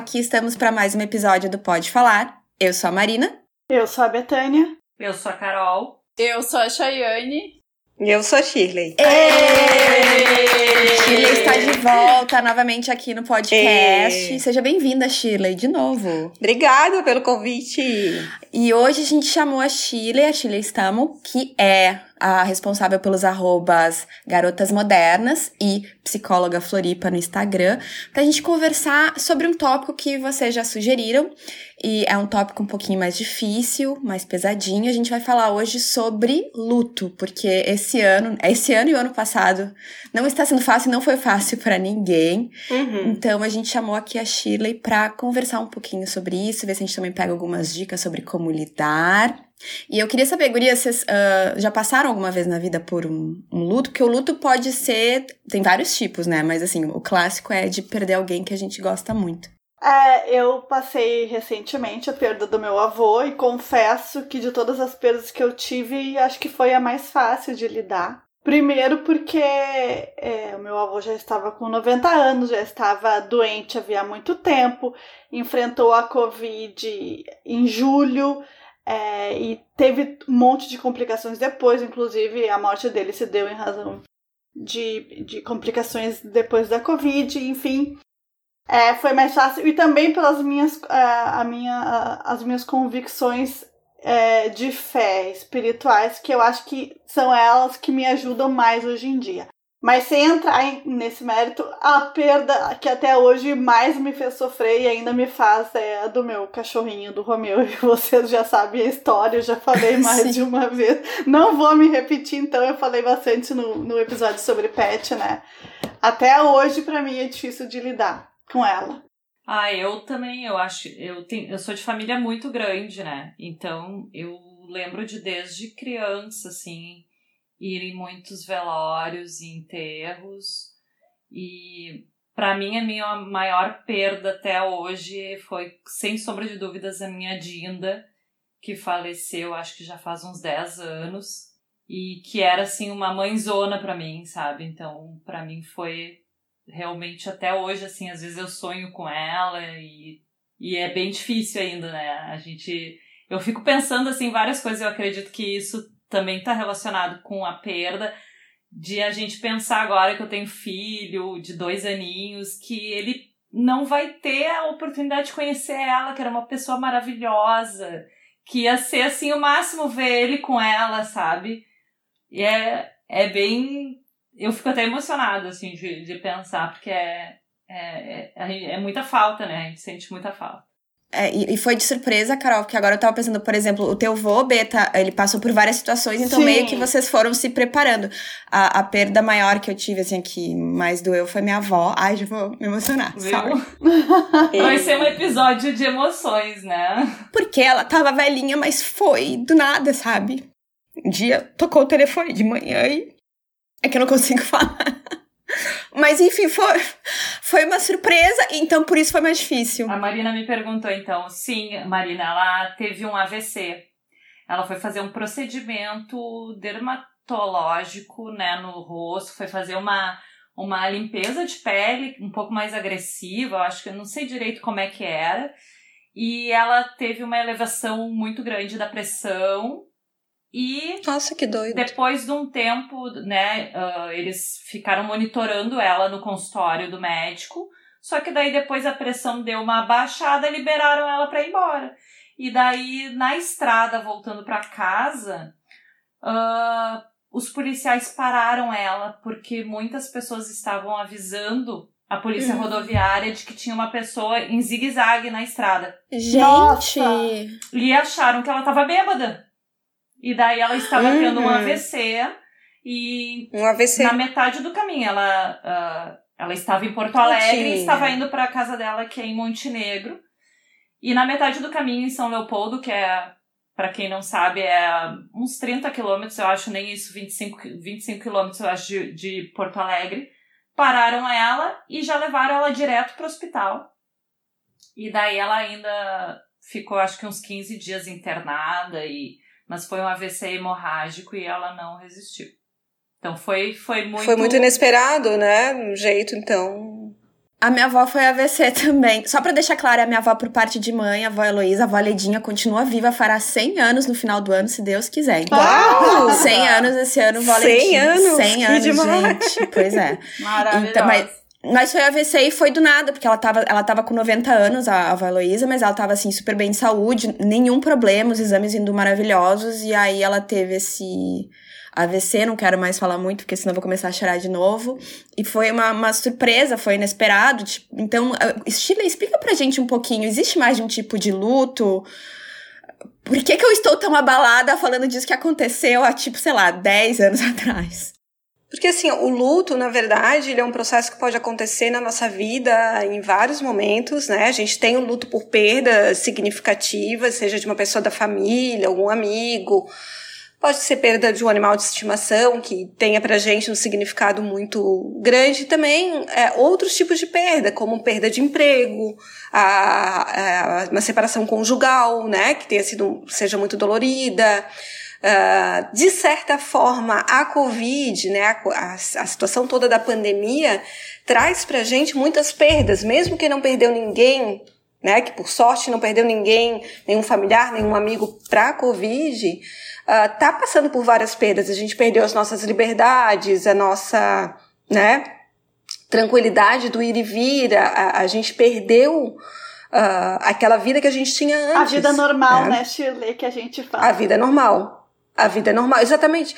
Aqui estamos para mais um episódio do Pode Falar. Eu sou a Marina. Eu sou a Betânia. Eu sou a Carol. Eu sou a Chayane. E eu sou a Shirley. Shirley está de volta novamente aqui no podcast. Seja bem-vinda, Shirley, de novo. Obrigada pelo convite. E hoje a gente chamou a Shirley, a Shirley Stamo, que é a responsável pelos arrobas Garotas Modernas e Psicóloga Floripa no Instagram, pra gente conversar sobre um tópico que vocês já sugeriram. E é um tópico um pouquinho mais difícil, mais pesadinho. A gente vai falar hoje sobre luto, porque esse ano, esse ano e o ano passado não está sendo fácil, não foi fácil para ninguém. Uhum. Então a gente chamou aqui a Shirley para conversar um pouquinho sobre isso, ver se a gente também pega algumas dicas sobre como lidar. E eu queria saber, Guria, vocês uh, já passaram alguma vez na vida por um, um, luto? Porque o luto pode ser. Tem vários tipos, né? Mas assim, o clássico é de perder alguém que a gente gosta muito. É, eu passei recentemente a perda do meu avô e confesso que de todas as perdas que eu tive, acho que foi a mais fácil de lidar. Primeiro porque é, o meu avô já estava com 90 anos, já estava doente havia muito tempo, enfrentou a Covid em julho, é, e teve um monte de complicações depois, inclusive a morte dele se deu em razão de, de complicações depois da Covid, enfim. É, foi mais fácil. E também pelas minhas, é, a minha, as minhas convicções é, de fé espirituais, que eu acho que são elas que me ajudam mais hoje em dia. Mas sem entrar nesse mérito, a perda que até hoje mais me fez sofrer e ainda me faz é a do meu cachorrinho, do Romeu. E vocês já sabem a história, eu já falei mais de uma vez. Não vou me repetir, então, eu falei bastante no, no episódio sobre pet, né? Até hoje, para mim, é difícil de lidar com ela. Ah, eu também, eu acho. Eu, tenho, eu sou de família muito grande, né? Então, eu lembro de desde criança, assim ir em muitos velórios e enterros. E para mim, a minha maior perda até hoje foi, sem sombra de dúvidas, a minha Dinda, que faleceu acho que já faz uns 10 anos. E que era assim uma mãezona para mim, sabe? Então, para mim foi realmente até hoje assim, às vezes eu sonho com ela e e é bem difícil ainda, né? A gente eu fico pensando assim várias coisas, eu acredito que isso também está relacionado com a perda de a gente pensar agora que eu tenho filho de dois aninhos, que ele não vai ter a oportunidade de conhecer ela, que era uma pessoa maravilhosa, que ia ser assim o máximo ver ele com ela, sabe? E é, é bem. Eu fico até emocionada, assim, de, de pensar, porque é, é, é, é muita falta, né? A gente sente muita falta. É, e, e, foi de surpresa, Carol, porque agora eu tava pensando, por exemplo, o teu vô, Beta, ele passou por várias situações, então Sim. meio que vocês foram se preparando. A, a perda maior que eu tive, assim, que mais doeu foi minha avó. Ai, já vou me emocionar, sorry. Vai ser um episódio de emoções, né? Porque ela tava velhinha, mas foi do nada, sabe? Um dia tocou o telefone de manhã e... É que eu não consigo falar. Mas enfim, foi, foi uma surpresa, então por isso foi mais difícil. A Marina me perguntou então, sim, Marina, ela teve um AVC. Ela foi fazer um procedimento dermatológico, né, no rosto, foi fazer uma uma limpeza de pele um pouco mais agressiva, eu acho que eu não sei direito como é que era. E ela teve uma elevação muito grande da pressão e Nossa, que doido. depois de um tempo, né, uh, eles ficaram monitorando ela no consultório do médico. Só que daí depois a pressão deu uma baixada e liberaram ela para ir embora. E daí na estrada voltando para casa, uh, os policiais pararam ela porque muitas pessoas estavam avisando a polícia uhum. rodoviária de que tinha uma pessoa em zigue-zague na estrada. Gente! Nossa. E acharam que ela tava bêbada. E daí ela estava uhum. tendo um AVC e um AVC. na metade do caminho ela uh, ela estava em Porto Alegre e estava indo para a casa dela que é em Montenegro. E na metade do caminho em São Leopoldo, que é para quem não sabe, é uns 30 quilômetros, eu acho, nem isso, 25, 25 quilômetros, eu acho, de, de Porto Alegre. Pararam ela e já levaram ela direto para o hospital. E daí ela ainda ficou, acho que uns 15 dias internada e mas foi um AVC hemorrágico e ela não resistiu. Então foi, foi muito. Foi muito inesperado, né? Um jeito, então. A minha avó foi AVC também. Só pra deixar claro, a minha avó por parte de mãe, a avó Heloísa, a avó Ledinha continua viva, fará 100 anos no final do ano, se Deus quiser. Então, Uau! 100 anos esse ano, vó 100 Ledinha. anos? 100 Que anos, demais. gente. Pois é. Maravilhosa. Então, mas, mas foi AVC e foi do nada, porque ela tava, ela tava com 90 anos, a, a avó Heloísa, mas ela tava, assim, super bem de saúde, nenhum problema, os exames indo maravilhosos, e aí ela teve esse AVC, não quero mais falar muito, porque senão vou começar a chorar de novo. E foi uma, uma surpresa, foi inesperado. tipo, então, Sheila, explica pra gente um pouquinho, existe mais de um tipo de luto? Por que, que eu estou tão abalada falando disso que aconteceu há, tipo, sei lá, 10 anos atrás? Porque assim, o luto, na verdade, ele é um processo que pode acontecer na nossa vida em vários momentos, né? A gente tem o luto por perda significativa, seja de uma pessoa da família, algum amigo, pode ser perda de um animal de estimação que tenha pra gente um significado muito grande, também é, outros tipos de perda, como perda de emprego, a, a- uma separação conjugal, né? Que tenha sido, seja muito dolorida. Ah, de certa forma, a Covid, né, a, a, a situação toda da pandemia, traz pra gente muitas perdas, mesmo que não perdeu ninguém, né, que por sorte não perdeu ninguém, nenhum familiar, nenhum amigo pra Covid, ah, tá passando por várias perdas. A gente perdeu as nossas liberdades, a nossa, né, tranquilidade do ir e vir, a, a gente perdeu ah, aquela vida que a gente tinha antes. A vida normal, né? né, Shirley, que a gente fala. A vida normal. A vida é normal, exatamente.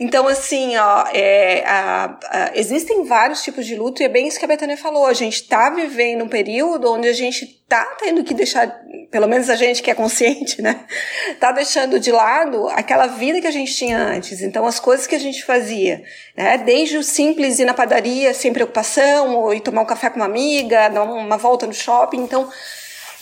Então, assim, ó, é, a- a- existem vários tipos de luto e é bem isso que a Betânia falou. A gente tá vivendo um período onde a gente tá tendo que deixar, pelo menos a gente que é consciente, né? Tá deixando de lado aquela vida que a gente tinha antes. Então, as coisas que a gente fazia, né? Desde o simples ir na padaria sem preocupação, ou ir tomar um café com uma amiga, dar uma volta no shopping. Então,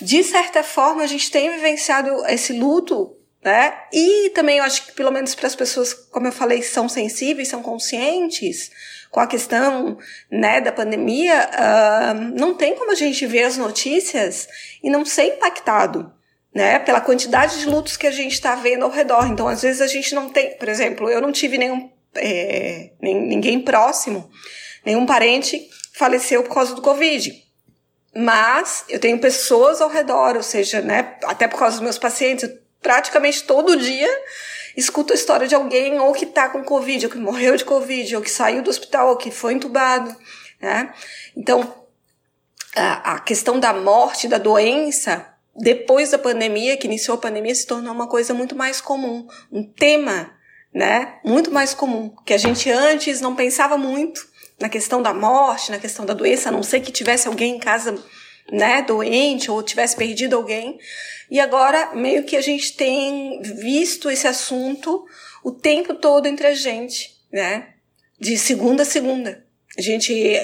de certa forma, a gente tem vivenciado esse luto, né? E também eu acho que, pelo menos para as pessoas, como eu falei, são sensíveis, são conscientes com a questão né, da pandemia, ah, não tem como a gente ver as notícias e não ser impactado. Né, pela quantidade de lutos que a gente está vendo ao redor. Então, às vezes, a gente não tem, por exemplo, eu não tive nenhum, é, ninguém próximo, nenhum parente faleceu por causa do Covid. Mas eu tenho pessoas ao redor, ou seja, né, até por causa dos meus pacientes, eu praticamente todo dia escuto a história de alguém ou que tá com Covid, ou que morreu de Covid, ou que saiu do hospital, ou que foi entubado, né? Então, a, questão da morte, da doença, depois da pandemia, que iniciou a pandemia, se tornou uma coisa muito mais comum, um tema, né, muito mais comum, que a gente antes não pensava muito na questão da morte, na questão da doença, a não ser que tivesse alguém em casa, né, doente ou tivesse perdido alguém. E agora meio que a gente tem visto esse assunto o tempo todo entre a gente, né, de segunda a segunda. A gente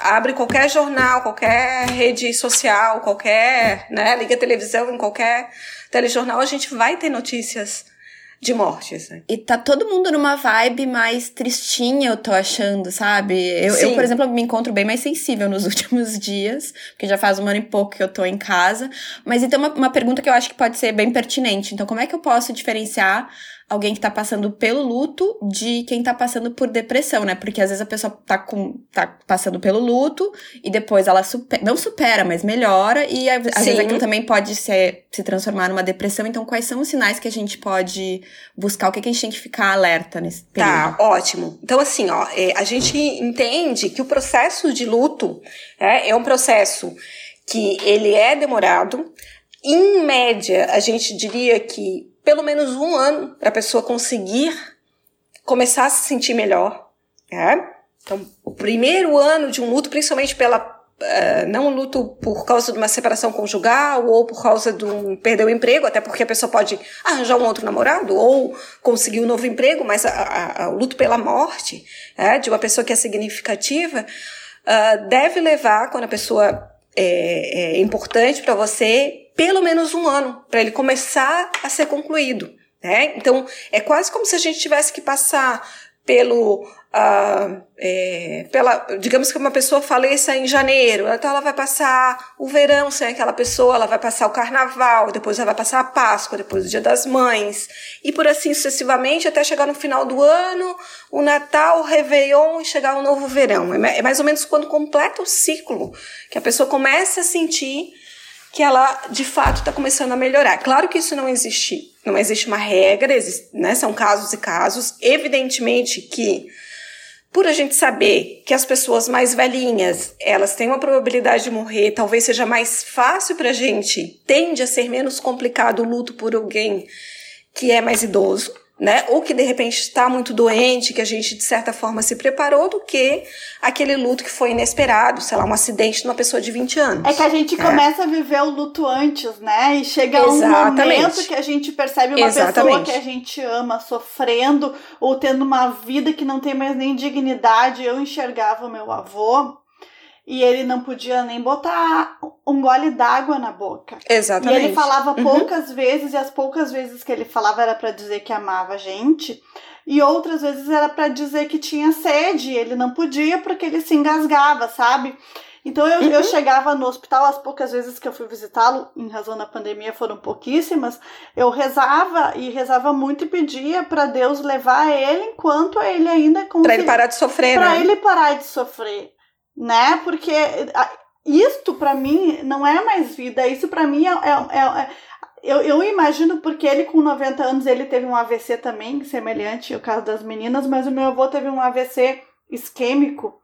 abre qualquer jornal, qualquer rede social, qualquer, né, liga televisão em qualquer telejornal, a gente vai ter notícias de mortes. Né? E tá todo mundo numa vibe mais tristinha, eu tô achando, sabe? Eu, eu, por exemplo, me encontro bem mais sensível nos últimos dias, porque já faz um ano e pouco que eu tô em casa. Mas então, uma, uma pergunta que eu acho que pode ser bem pertinente. Então, como é que eu posso diferenciar alguém que tá passando pelo luto de quem tá passando por depressão, né? Porque às vezes a pessoa tá, com, tá passando pelo luto e depois ela supera, não supera, mas melhora, e às às vezes Sim. aquilo também pode ser, se transformar numa depressão. Então, quais são os sinais que a gente pode buscar? O que, que a gente tem que ficar alerta nesse período? Tá, ótimo. Então, assim, ó, é, a gente entende que o processo de luto é, é um processo que ele é demorado. Em média, a gente diria que pelo menos um ano para a pessoa conseguir começar a se sentir melhor. né? Então, o primeiro ano de um luto, principalmente pela eh, não luto por causa de uma separação conjugal ou por causa de um perder o emprego, até porque a pessoa pode arranjar um outro namorado ou conseguir um novo emprego, mas o luto pela morte né, de uma pessoa que é significativa ah, deve levar, quando a pessoa é, é importante para você, pelo menos um ano para ele começar a ser concluído. Né? Então, é quase como se a gente tivesse que passar pelo Uh, é, pela, digamos que uma pessoa faleça em janeiro, então ela vai passar o verão sem aquela pessoa, ela vai passar o carnaval, depois ela vai passar a Páscoa, depois o Dia das Mães, e por assim sucessivamente até chegar no final do ano, o Natal, o Réveillon e chegar o novo verão. É, é mais ou menos quando completa o ciclo que a pessoa começa a sentir que ela de fato está começando a melhorar. Claro que isso não existe, não existe uma regra, existe, né, são casos e casos. Evidentemente que por a gente saber que as pessoas mais velhinhas, elas têm uma probabilidade de morrer, talvez seja mais fácil para a gente, tende a ser menos complicado o luto por alguém que é mais idoso né? Ou que de repente está muito doente, que a gente de certa forma se preparou, do que aquele luto que foi inesperado, sei lá, um acidente de uma pessoa de 20 anos. É que a gente é. começa a viver o luto antes, né? E chega Exatamente. um momento que a gente percebe uma Exatamente. pessoa que a gente ama sofrendo ou tendo uma vida que não tem mais nem dignidade. Eu enxergava o meu avô e ele não podia nem botar um gole d'água na boca. Exatamente. E ele falava uhum. poucas vezes, e as poucas vezes que ele falava era para dizer que amava a gente, e outras vezes era para dizer que tinha sede, ele não podia porque ele se engasgava, sabe? Então eu, uhum. eu chegava no hospital, as poucas vezes que eu fui visitá-lo, em razão da pandemia foram pouquíssimas, eu rezava e rezava muito e pedia para Deus levar ele enquanto ele ainda conseguia. Para ele parar de sofrer, pra né? Para ele parar de sofrer né? Porque isto para mim não é mais vida, isso para mim é, é, é, é, eu, eu imagino porque ele com 90 anos ele teve um AVC também, semelhante ao caso das meninas, mas o meu avô teve um AVC isquêmico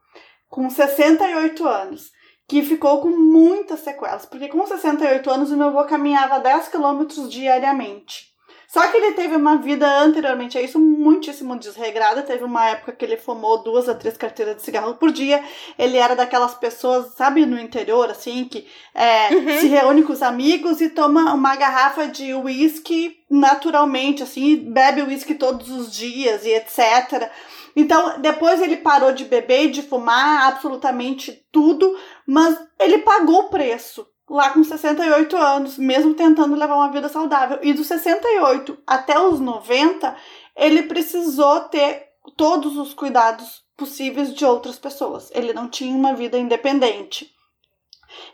com 68 anos, que ficou com muitas sequelas, porque com 68 anos o meu avô caminhava 10 quilômetros diariamente. Só que ele teve uma vida anteriormente a isso muitíssimo desregrada. Teve uma época que ele fumou duas a três carteiras de cigarro por dia. Ele era daquelas pessoas, sabe, no interior, assim, que é, uhum. se reúne com os amigos e toma uma garrafa de uísque naturalmente, assim, bebe uísque todos os dias e etc. Então, depois ele parou de beber e de fumar absolutamente tudo, mas ele pagou o preço lá com 68 anos, mesmo tentando levar uma vida saudável. E dos 68 até os 90, ele precisou ter todos os cuidados possíveis de outras pessoas. Ele não tinha uma vida independente.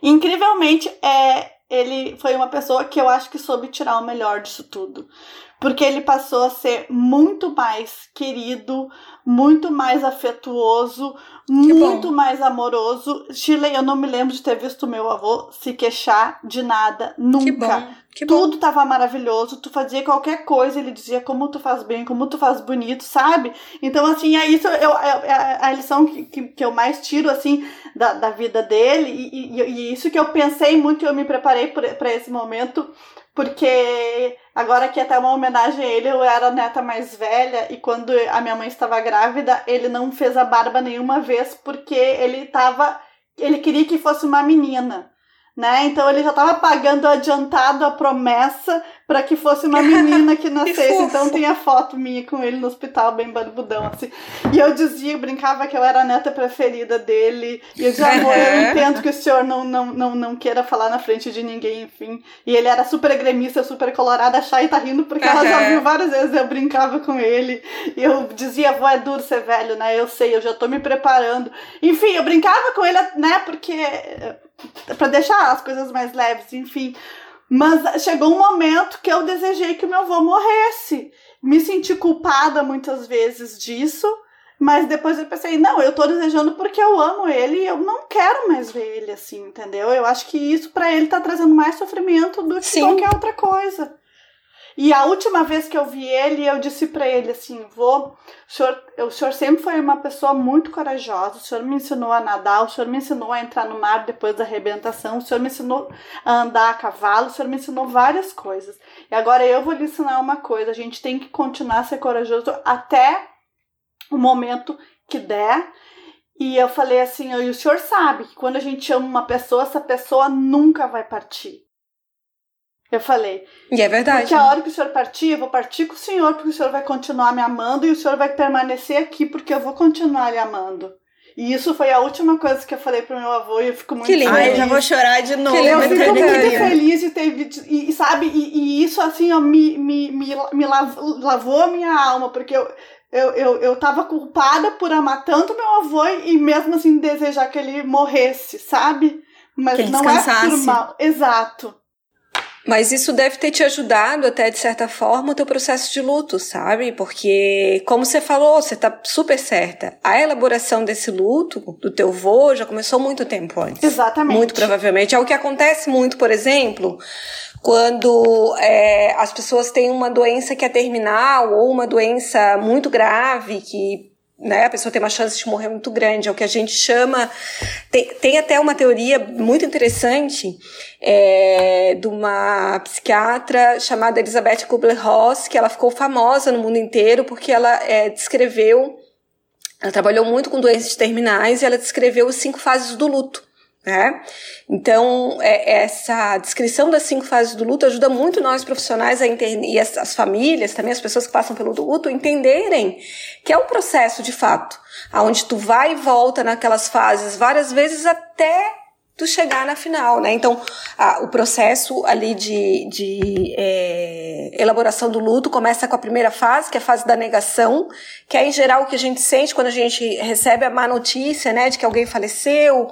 Incrivelmente, é, ele foi uma pessoa que eu acho que soube tirar o melhor disso tudo. Porque ele passou a ser muito mais querido, muito mais afetuoso, muito mais amoroso. Chile, eu não me lembro de ter visto meu avô se queixar de nada, nunca. Que bom. Que Tudo bom. tava maravilhoso, tu fazia qualquer coisa, ele dizia como tu faz bem, como tu faz bonito, sabe? Então, assim, é isso eu, é, é a lição que, que, que, eu mais tiro, assim, da, da vida dele, e, e, e isso que eu pensei muito, eu me preparei para esse momento, porque agora que é até uma homenagem a ele, eu era a neta mais velha e quando a minha mãe estava grávida, ele não fez a barba nenhuma vez porque ele estava ele queria que fosse uma menina né? Então ele já estava pagando adiantado a promessa para que fosse uma menina que nascesse. então tem a foto minha com ele no hospital, bem barbudão, assim. E eu dizia, brincava que eu era a neta preferida dele. E eu dizia, amor, eu entendo que o senhor não, não, não, não queira falar na frente de ninguém, enfim. E ele era super gremista, super colorada. A Chay tá rindo porque ela já viu várias vezes eu brincava com ele. E eu dizia, avó, é duro ser velho, né? Eu sei, eu já tô me preparando. Enfim, eu brincava com ele, né? Porque para deixar as coisas mais leves, enfim. Mas chegou um momento que eu desejei que meu avô morresse. Me senti culpada muitas vezes disso, mas depois eu pensei, não, eu tô desejando porque eu amo ele e eu não quero mais ver ele assim, entendeu? Eu acho que isso para ele tá trazendo mais sofrimento do que Sim. qualquer outra coisa. E a última vez que eu vi ele, eu disse para ele assim: "Vô, o senhor, o senhor sempre foi uma pessoa muito corajosa. O senhor me ensinou a nadar, o senhor me ensinou a entrar no mar depois da arrebentação, o senhor me ensinou a andar a cavalo, o senhor me ensinou várias coisas. E agora eu vou lhe ensinar uma coisa: a gente tem que continuar a ser corajoso até o momento que der. E eu falei assim: e o senhor sabe que quando a gente ama uma pessoa, essa pessoa nunca vai partir. Eu falei. E é verdade. Porque a hora que o senhor partir, eu vou partir com o senhor, porque o senhor vai continuar me amando e o senhor vai permanecer aqui, porque eu vou continuar lhe amando. E isso foi a última coisa que eu falei pro meu avô e eu fico muito que lindo. feliz. Ai, já vou chorar de novo. eu fico muito feliz de ter e, sabe, e, e, isso assim, ó, me, me, me, me lavou a minha alma, porque eu, eu, eu, eu tava culpada por amar tanto meu avô e mesmo assim desejar que ele morresse, sabe? Mas não descansasse. é por mal. Exato. Mas isso deve ter te ajudado até, de certa forma, o teu processo de luto, sabe? Porque, como você falou, você tá super certa. A elaboração desse luto do teu vô já começou muito tempo antes. Exatamente. Muito provavelmente. É o que acontece muito, por exemplo, quando é, as pessoas têm uma doença que é terminal ou uma doença muito grave que né, a pessoa tem uma chance de morrer muito grande, é o que a gente chama. Tem, tem até uma teoria muito interessante é, de uma psiquiatra chamada Elizabeth Kubler-Ross, que ela ficou famosa no mundo inteiro porque ela é, descreveu. Ela trabalhou muito com doenças terminais e ela descreveu as cinco fases do luto. Né? Então, é, essa descrição das cinco fases do luto ajuda muito nós profissionais a entender, e as, as, famílias, também as pessoas que passam pelo luto, entenderem que é um processo de fato, aonde tu vai e volta naquelas fases várias vezes até tu chegar na final, né? Então, a, o processo ali de, de é, elaboração do luto começa com a primeira fase, que é a fase da negação, que é em geral o que a gente sente quando a gente recebe a má notícia, né, de que alguém faleceu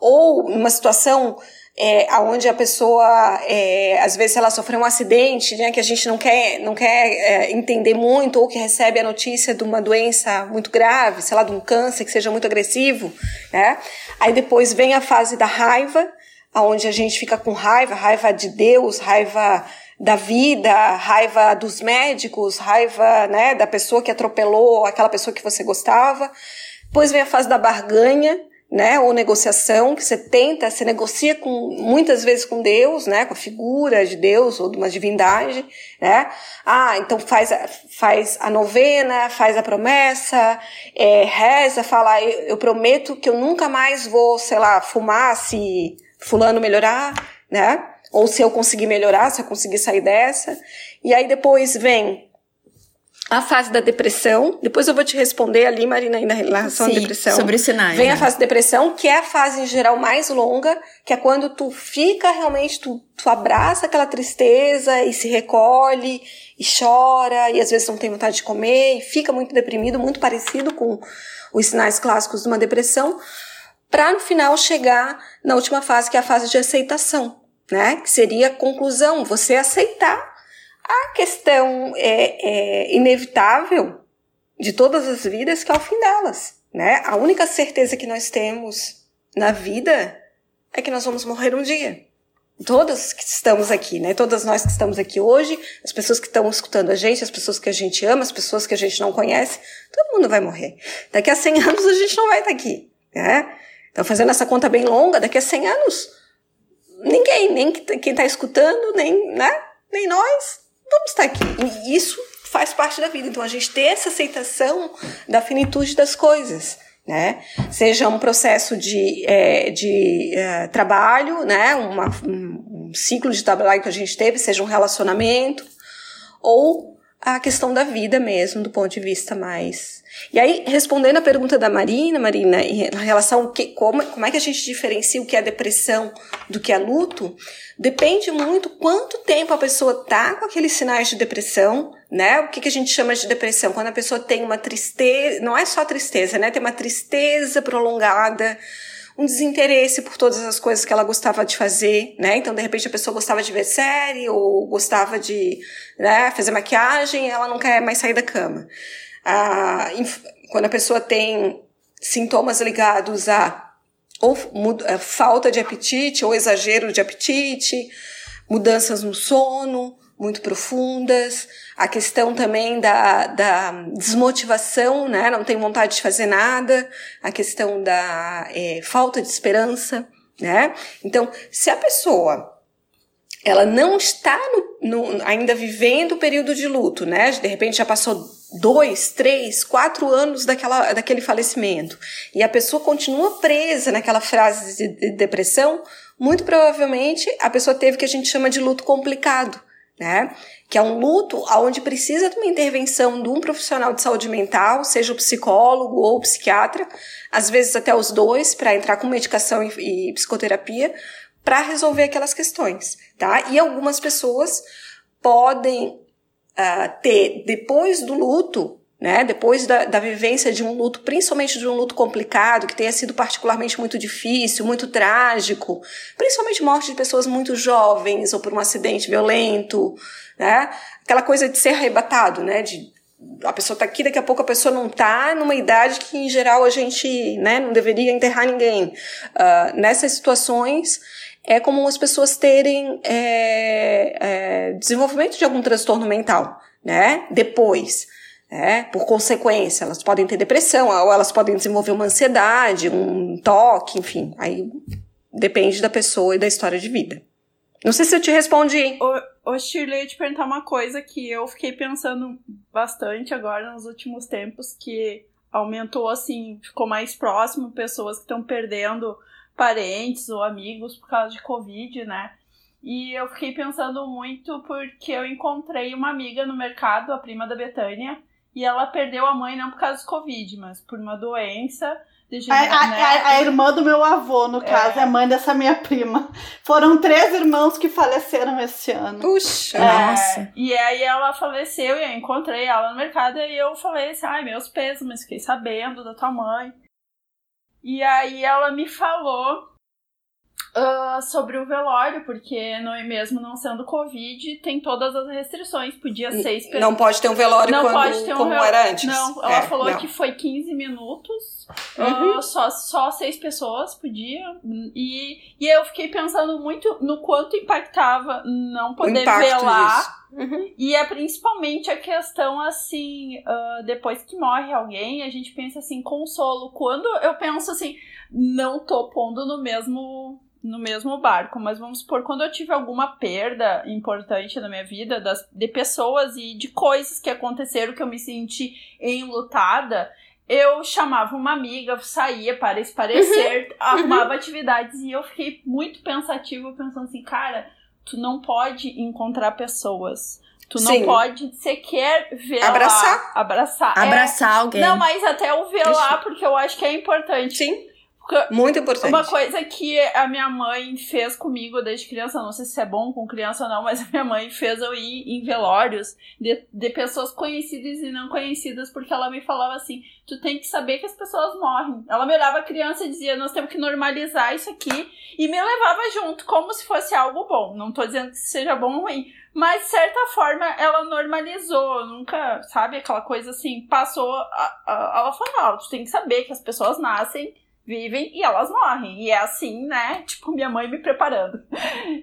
ou numa situação é, onde a pessoa, é, às vezes, ela sofreu um acidente, né, que a gente não quer, não quer é, entender muito, ou que recebe a notícia de uma doença muito grave, sei lá, de um câncer que seja muito agressivo, né? Aí depois vem a fase da raiva, onde a gente fica com raiva, raiva de Deus, raiva da vida, raiva dos médicos, raiva, né, da pessoa que atropelou aquela pessoa que você gostava. Depois vem a fase da barganha, né, ou negociação, que você tenta, você negocia com, muitas vezes com Deus, né, com a figura de Deus ou de uma divindade, né, ah, então faz, a, faz a novena, faz a promessa, é, reza, fala, eu, eu prometo que eu nunca mais vou, sei lá, fumar se fulano melhorar, né, ou se eu conseguir melhorar, se eu conseguir sair dessa, e aí depois vem a fase da depressão. Depois eu vou te responder ali, Marina, na relação Sim, à depressão. Sobre os sinais. Vem né? a fase da depressão, que é a fase em geral mais longa, que é quando tu fica realmente, tu, tu abraça aquela tristeza e se recolhe e chora e às vezes não tem vontade de comer e fica muito deprimido, muito parecido com os sinais clássicos de uma depressão, para no final chegar na última fase, que é a fase de aceitação, né? Que seria a conclusão, você aceitar a questão é, é inevitável de todas as vidas que é o fim delas, né? A única certeza que nós temos na vida é que nós vamos morrer um dia. Todas que estamos aqui, né? Todas nós que estamos aqui hoje, as pessoas que estão escutando a gente, as pessoas que a gente ama, as pessoas que a gente não conhece, todo mundo vai morrer. Daqui a 100 anos a gente não vai estar aqui, né? Então, fazendo essa conta bem longa, daqui a 100 anos, ninguém, nem quem está escutando, nem, né? Nem nós, vamos estar aqui. E isso faz parte da vida. Então a gente ter essa aceitação da finitude das coisas. Né? Seja um processo de, é, de é, trabalho, né? Uma, um, um ciclo de trabalho que a gente teve, seja um relacionamento, ou a questão da vida mesmo, do ponto de vista mais. E aí, respondendo a pergunta da Marina, Marina, em relação ao que, como, como é que a gente diferencia o que é depressão do que é luto, Depende muito quanto tempo a pessoa tá com aqueles sinais de depressão, né? O que, que a gente chama de depressão? Quando a pessoa tem uma tristeza, não é só tristeza, né? Tem uma tristeza prolongada, um desinteresse por todas as coisas que ela gostava de fazer, né? Então, de repente, a pessoa gostava de ver série ou gostava de né, fazer maquiagem, ela não quer mais sair da cama. Ah, quando a pessoa tem sintomas ligados a ou é, falta de apetite ou exagero de apetite, mudanças no sono muito profundas, a questão também da, da desmotivação, né? Não tem vontade de fazer nada, a questão da é, falta de esperança, né? Então, se a pessoa ela não está no, no, ainda vivendo o período de luto, né? De repente já passou dois, três, quatro anos daquela, daquele falecimento e a pessoa continua presa naquela frase de, de depressão, muito provavelmente a pessoa teve o que a gente chama de luto complicado, né? Que é um luto onde precisa de uma intervenção de um profissional de saúde mental, seja o psicólogo ou o psiquiatra, às vezes até os dois, para entrar com medicação e, e psicoterapia, para resolver aquelas questões, tá? E algumas pessoas podem uh, ter, depois do luto, né? Depois da, da vivência de um luto, principalmente de um luto complicado, que tenha sido particularmente muito difícil, muito trágico, principalmente morte de pessoas muito jovens ou por um acidente violento, né? Aquela coisa de ser arrebatado, né? De a pessoa está aqui, daqui a pouco a pessoa não está numa idade que, em geral, a gente né, não deveria enterrar ninguém. Uh, nessas situações, é como as pessoas terem é, é, desenvolvimento de algum transtorno mental, né? Depois. É, por consequência, elas podem ter depressão, ou elas podem desenvolver uma ansiedade, um toque, enfim. Aí depende da pessoa e da história de vida. Não sei se eu te respondi. Ô, ô Shirley, eu ia te perguntar uma coisa que eu fiquei pensando bastante agora nos últimos tempos, que aumentou, assim, ficou mais próximo pessoas que estão perdendo parentes ou amigos por causa de Covid, né? E eu fiquei pensando muito porque eu encontrei uma amiga no mercado, a prima da Betânia, e ela perdeu a mãe não por causa do Covid, mas por uma doença. A, a, né? a, a, irmã do meu avô, no caso, é. a mãe dessa minha prima. Foram três irmãos que faleceram esse ano. Puxa, é, nossa. E aí ela faleceu e eu encontrei ela no mercado e eu falei assim, ai, meus pesos, mas fiquei sabendo da tua mãe. E aí ela me falou Uh, sobre o velório, porque não, mesmo não sendo Covid, tem todas as restrições. Podia seis pessoas. Não pode ter um velório não quando, pode ter um como era antes. Não, ela é, falou não. que foi 15 minutos, uhum. uh, só, só seis pessoas podiam. E, e eu fiquei pensando muito no quanto impactava não poder velar. Uhum. E é principalmente a questão assim, uh, depois que morre alguém, a gente pensa assim, consolo. Quando eu penso assim, não tô pondo no mesmo no mesmo barco, mas vamos supor, quando eu tive alguma perda importante na minha vida, das, de pessoas e de coisas que aconteceram que eu me senti enlutada, eu chamava uma amiga, saía para esparecer, uhum. arrumava uhum. atividades e eu fiquei muito pensativa, pensando assim, cara, tu não pode encontrar pessoas. Tu não Sim. pode sequer ver Abraçar. Abraçar. Abraçar é. alguém. Não, mas até o ver lá, porque eu acho que é importante. Sim. Muito importante. Uma coisa que a minha mãe fez comigo desde criança, não sei se é bom com criança ou não, mas a minha mãe fez eu ir em velórios de, de pessoas conhecidas e não conhecidas, porque ela me falava assim: tu tem que saber que as pessoas morrem. Ela me olhava criança e dizia: nós temos que normalizar isso aqui, e me levava junto, como se fosse algo bom. Não tô dizendo que seja bom ou ruim, mas de certa forma ela normalizou, nunca, sabe, aquela coisa assim, passou. A, a, ela falou: tu tem que saber que as pessoas nascem vivem e elas morrem. E é assim, né? Tipo, minha mãe me preparando.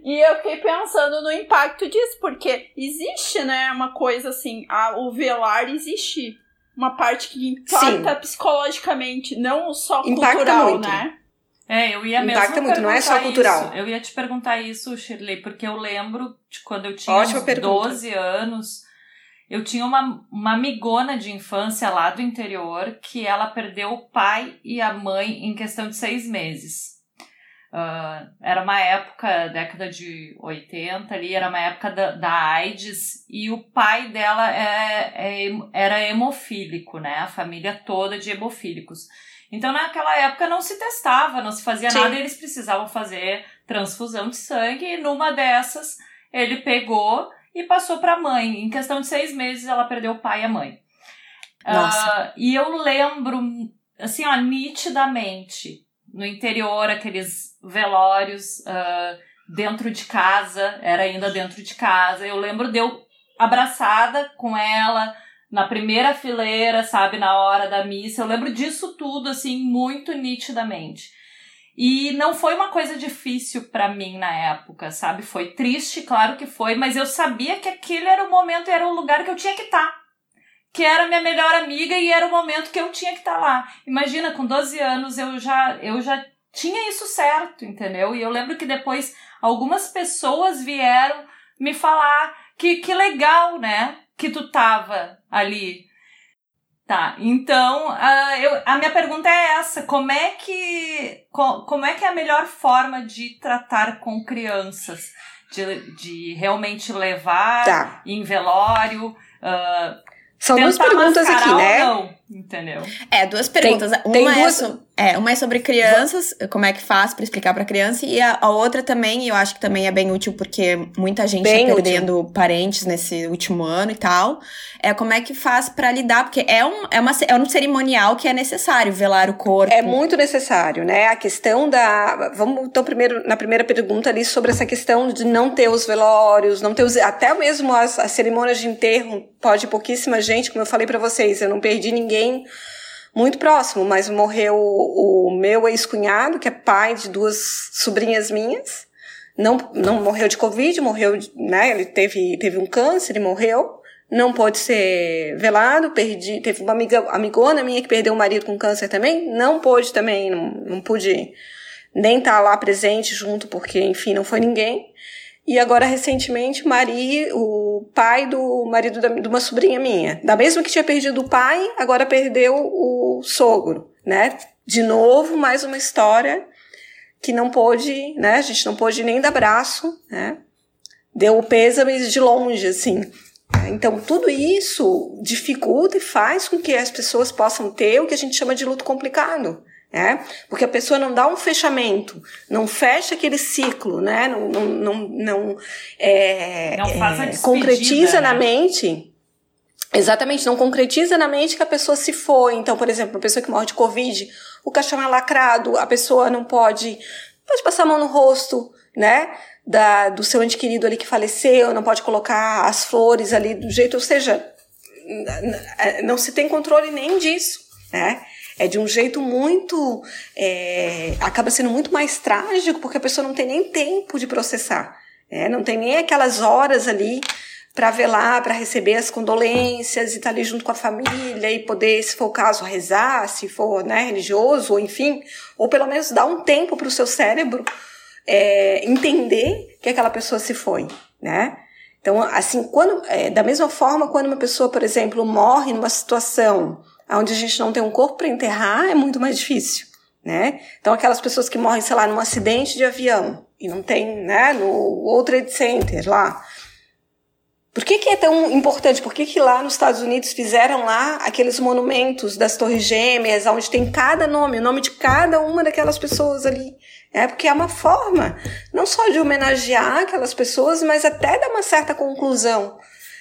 E eu fiquei pensando no impacto disso, porque existe, né, uma coisa assim, a, o velar existe uma parte que impacta Sim. psicologicamente, não só impacta cultural, muito. né? É, eu ia mesmo Impacta muito, não é só cultural. Isso. Eu ia te perguntar isso, Shirley, porque eu lembro de quando eu tinha Ótima 12 anos, eu tinha uma, uma amigona de infância lá do interior que ela perdeu o pai e a mãe em questão de seis meses. Uh, era uma época, década de 80 ali, era uma época da, da AIDS e o pai dela é, é, era hemofílico, né? A família toda de hemofílicos. Então naquela época não se testava, não se fazia Sim. nada, eles precisavam fazer transfusão de sangue e numa dessas ele pegou e passou para a mãe. Em questão de seis meses, ela perdeu o pai e a mãe. Uh, e eu lembro, assim, ó, nitidamente, no interior, aqueles velórios uh, dentro de casa, era ainda dentro de casa. Eu lembro de eu abraçada com ela na primeira fileira, sabe, na hora da missa. Eu lembro disso tudo, assim, muito nitidamente. E não foi uma coisa difícil para mim na época, sabe? Foi triste, claro que foi, mas eu sabia que aquele era o momento, era o lugar que eu tinha que estar. Tá. Que era minha melhor amiga e era o momento que eu tinha que estar tá lá. Imagina, com 12 anos eu já eu já tinha isso certo, entendeu? E eu lembro que depois algumas pessoas vieram me falar que que legal, né? Que tu tava ali Tá, então uh, eu, a minha pergunta é essa: como é que co, como é que é a melhor forma de tratar com crianças? De, de realmente levar tá. em velório? Uh, São duas perguntas aqui, né? Não, entendeu? É, duas perguntas. Tem, Uma tem é duas... é É, uma é sobre crianças, como é que faz para explicar para criança, e a, a, outra também, eu acho que também é bem útil porque muita gente bem tá perdendo útil. parentes nesse último ano e tal. É como é que faz para lidar, porque é um, é, uma, é um cerimonial que é necessário velar o corpo. É muito necessário, né? A questão da. Vamos então primeiro na primeira pergunta ali sobre essa questão de não ter os velórios, não ter os. Até mesmo as, as cerimônias de enterro, pode pouquíssima gente, como eu falei para vocês, eu não perdi ninguém muito próximo, mas morreu o, meu ex-cunhado, que é pai de duas sobrinhas minhas. Não, não morreu de Covid, morreu, né? Ele teve, teve um câncer e morreu. Não pôde ser velado, perdi. Teve uma amiga, amigona minha que perdeu o marido com câncer também. Não pôde também, não, não pude nem estar tá lá presente junto, porque, enfim, não foi ninguém. E agora, recentemente, Mari, o pai do marido da, de uma sobrinha minha, da mesma que tinha perdido o pai, agora perdeu o sogro, né? De novo, mais uma história que não pôde, né? A gente não pôde nem dar braço, né? Deu o pêsame de longe, assim. Então, tudo isso dificulta e faz com que as pessoas possam ter o que a gente chama de luto complicado né? Porque a pessoa não dá um fechamento, não fecha aquele ciclo, né? Não, não, não, não, é, não é, concretiza né? na mente. Exatamente, não concretiza na mente que a pessoa se foi. Então, por exemplo, uma pessoa que morre de Covid, o caixão é lacrado, a pessoa não pode, pode passar a mão no rosto, né? Da, do seu ente querido ali que faleceu, não pode colocar as flores ali do jeito, ou seja, não se tem controle nem disso, né? É de um jeito muito. É, acaba sendo muito mais trágico, porque a pessoa não tem nem tempo de processar. É, não tem nem aquelas horas ali para velar, para receber as condolências e estar tá ali junto com a família e poder, se for o caso, rezar, se for né, religioso, ou enfim, ou pelo menos dar um tempo para o seu cérebro é, entender que aquela pessoa se foi, né? Então, assim, quando, é, da mesma forma, quando uma pessoa, por exemplo, morre numa situação onde a gente não tem um corpo para enterrar, é muito mais difícil, né? Então, aquelas pessoas que morrem, sei lá, num acidente de avião e não tem, né, no World Trade Center lá. Por que, que é tão importante? Por que, que lá nos Estados Unidos fizeram lá aqueles monumentos das Torres Gêmeas, onde tem cada nome, o nome de cada uma daquelas pessoas ali? É porque é uma forma não só de homenagear aquelas pessoas, mas até dar uma certa conclusão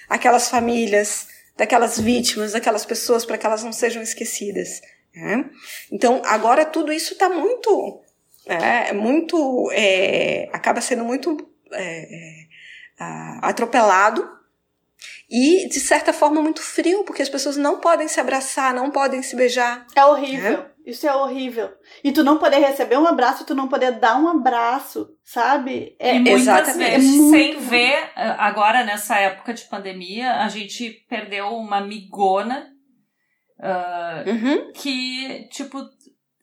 àquelas famílias, daquelas vítimas, daquelas pessoas, para que elas não sejam esquecidas. Né? Então, agora tudo isso está muito, é, muito, é, acaba sendo muito é, é atropelado e, de certa forma, muito frio, porque as pessoas não podem se abraçar, não podem se beijar. É horrível. Né? Isso é horrível. E tu não poder receber um abraço, tu não poder dar um abraço, sabe? É, e muitas exatamente. vezes, é sem ver, agora nessa época de pandemia, a gente perdeu uma amigona uh, uhum. que, tipo,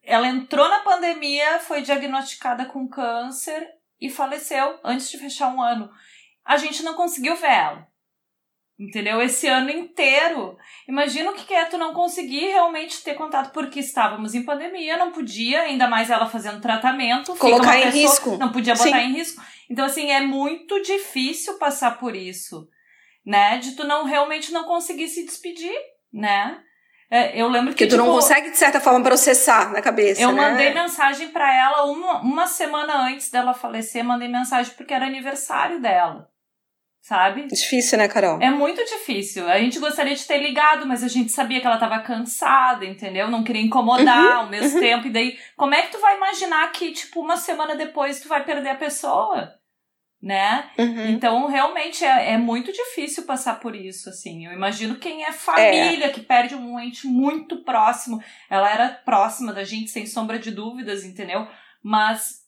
ela entrou na pandemia, foi diagnosticada com câncer e faleceu antes de fechar um ano. A gente não conseguiu ver ela entendeu? Esse ano inteiro. Imagina o que é tu não conseguir realmente ter contato, porque estávamos em pandemia, não podia, ainda mais ela fazendo tratamento. Colocar em pessoa, risco. Não podia botar Sim. em risco. Então, assim, é muito difícil passar por isso, né? De tu não realmente não conseguir se despedir, né? É, eu lembro que. Porque tu tipo, não consegue, de certa forma, processar na cabeça. Eu né? mandei mensagem para ela uma, uma semana antes dela falecer, mandei mensagem porque era aniversário dela sabe? Difícil, né, Carol? É muito difícil. A gente gostaria de ter ligado, mas a gente sabia que ela tava cansada, entendeu? Não queria incomodar uhum, ao mesmo uhum. tempo. E daí, como é que tu vai imaginar que, tipo, uma semana depois tu vai perder a pessoa? Né? Uhum. Então, realmente, é, é muito difícil passar por isso, assim. Eu imagino quem é família, é. que perde um ente muito próximo. Ela era próxima da gente, sem sombra de dúvidas, entendeu? Mas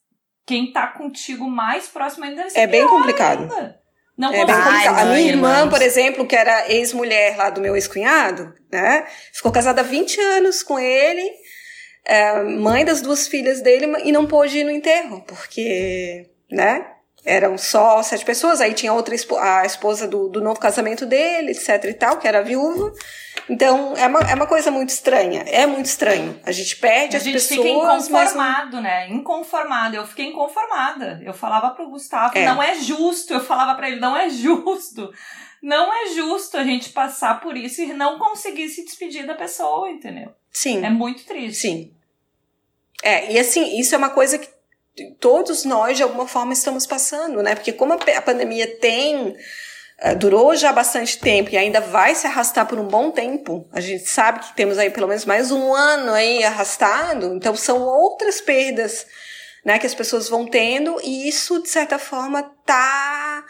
quem tá contigo mais próximo ainda é bem complicado. Ainda. Não é, A minha irmã, por exemplo, que era ex-mulher lá do meu ex-cunhado, né? Ficou casada há 20 anos com ele, é, mãe das duas filhas dele, e não pôde ir no enterro, porque, né? Eram só sete pessoas, aí tinha outra a esposa do, do novo casamento dele, etc e tal, que era viúva. Então, é uma, é uma coisa muito estranha. É muito estranho. A gente perde a as pessoas. A gente fica inconformado, não... né? Inconformado. Eu fiquei inconformada. Eu falava pro Gustavo, é. não é justo. Eu falava para ele, não é justo. Não é justo a gente passar por isso e não conseguir se despedir da pessoa, entendeu? Sim. É muito triste. Sim. É, e assim, isso é uma coisa que todos nós, de alguma forma, estamos passando, né? Porque como a pandemia tem eh, durou já bastante tempo e ainda vai se arrastar por um bom tempo. A gente sabe que temos aí pelo menos mais um ano aí arrastado, então são outras perdas, né, que as pessoas vão tendo e isso de certa forma tá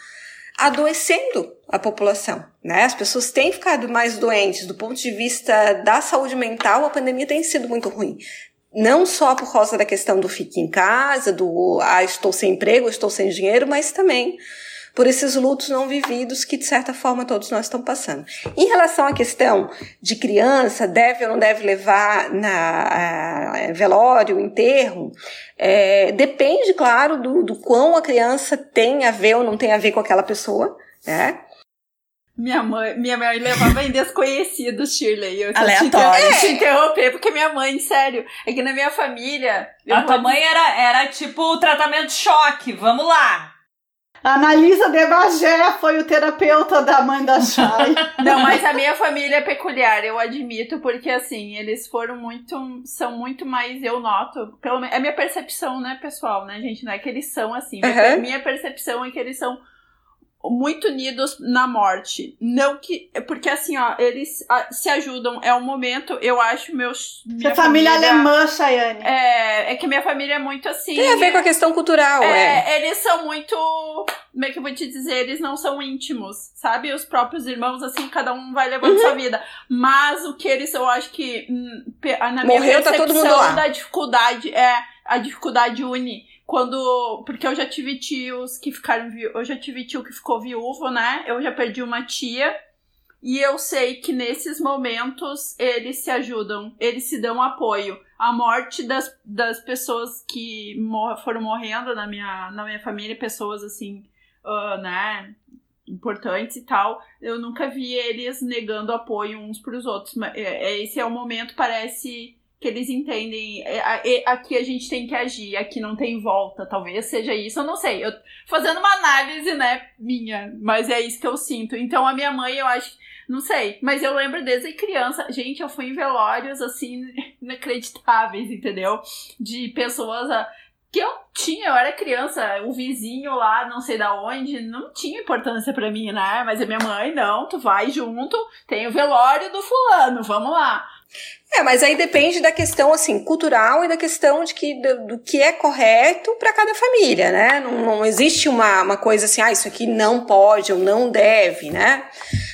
adoecendo a população, né? As pessoas têm ficado mais doentes do ponto de vista da saúde mental, a pandemia tem sido muito ruim. Não só por causa da questão do fique em casa, do ah, estou sem emprego, estou sem dinheiro, mas também por esses lutos não vividos que, de certa forma, todos nós estamos passando. Em relação à questão de criança, deve ou não deve levar na a, velório, enterro, é, depende, claro, do, do quão a criança tem a ver ou não tem a ver com aquela pessoa, né? Minha mãe, minha mãe levava em desconhecidos, Shirley. Eu Aleatório. Te, te interromper, porque minha mãe, sério, é que na minha família. A tua mãe era, era tipo o tratamento choque, vamos lá. Analisa de Bagé foi o terapeuta da mãe da Chay. Não, mas a minha família é peculiar, eu admito, porque assim, eles foram muito. são muito mais, eu noto. Pelo, é minha percepção, né, pessoal, né, gente? Não é que eles são assim. Uhum. Minha percepção é que eles são muito unidos na morte. Não que. Porque assim, ó, eles se ajudam. É um momento, eu acho, meus. Minha família, família alemã, Chayane. É, é que minha família é muito assim. Tem a ver com a questão cultural, é. é. Eles são muito. Como é que eu vou te dizer? Eles não são íntimos, sabe? Os próprios irmãos, assim, cada um vai levando uhum. sua vida. Mas o que eles, eu acho que. Hum, na minha Morreu, percepção tá todo mundo lá. da dificuldade, é. A dificuldade une quando. Porque eu já tive tios que ficaram. Eu já tive tio que ficou viúvo, né? Eu já perdi uma tia. E eu sei que nesses momentos eles se ajudam, eles se dão apoio. A morte das, das pessoas que mor foram morrendo na minha, na minha família, pessoas assim, uh, né, importantes e tal, eu nunca vi eles negando apoio uns para os outros. É, é, esse é o momento, parece que eles entendem é, aqui a gente tem que agir, aqui não tem volta, talvez seja isso, eu não sei. Eu fazendo uma análise, né, minha, mas é isso que eu sinto. Então a minha mãe, eu acho, não sei, mas eu lembro desde criança, gente, eu fui em velórios assim inacreditáveis, entendeu? De pessoas a, que eu tinha, eu era criança, o vizinho lá, não sei da onde, não tinha importância para mim, né? Mas a minha mãe, não, tu vai junto, tem o velório do fulano, vamos lá. É, mas aí depende da questão assim cultural e da questão de que do, do que é correto para cada família, né? Não, não existe uma, uma coisa assim, ah, isso aqui não pode ou não deve, né?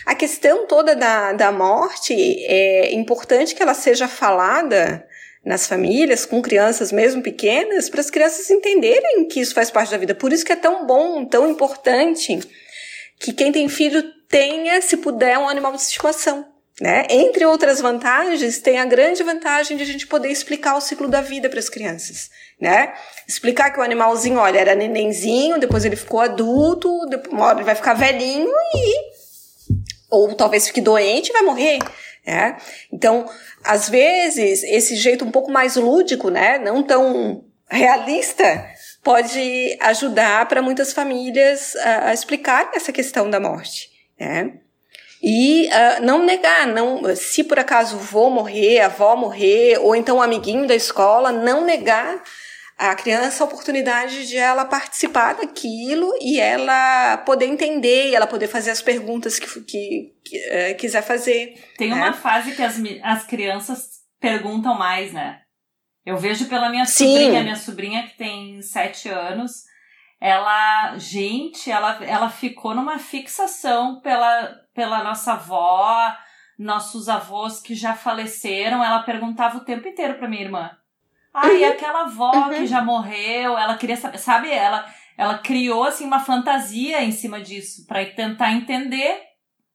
A questão toda da, da morte é importante que ela seja falada nas famílias, com crianças mesmo pequenas, para as crianças entenderem que isso faz parte da vida. Por isso que é tão bom, tão importante que quem tem filho tenha, se puder, um animal de estimação. Né? Entre outras vantagens, tem a grande vantagem de a gente poder explicar o ciclo da vida para as crianças. Né? Explicar que o animalzinho, olha, era nenenzinho, depois ele ficou adulto, uma hora ele vai ficar velhinho e. Ou talvez fique doente e vai morrer. Né? Então, às vezes, esse jeito um pouco mais lúdico, né? não tão realista, pode ajudar para muitas famílias a, a explicar essa questão da morte. Né? E uh, não negar, não, se por acaso vou morrer, a avó morrer, ou então um amiguinho da escola, não negar a criança a oportunidade de ela participar daquilo e ela poder entender, e ela poder fazer as perguntas que, que, que uh, quiser fazer. Tem né? uma fase que as, as crianças perguntam mais, né? Eu vejo pela minha Sim. sobrinha, minha sobrinha que tem sete anos, ela, gente, ela, ela ficou numa fixação pela, pela nossa avó, nossos avós que já faleceram. Ela perguntava o tempo inteiro pra minha irmã. Ah, e uhum. aquela avó uhum. que já morreu? Ela queria saber, sabe? Ela, ela criou assim uma fantasia em cima disso para tentar entender,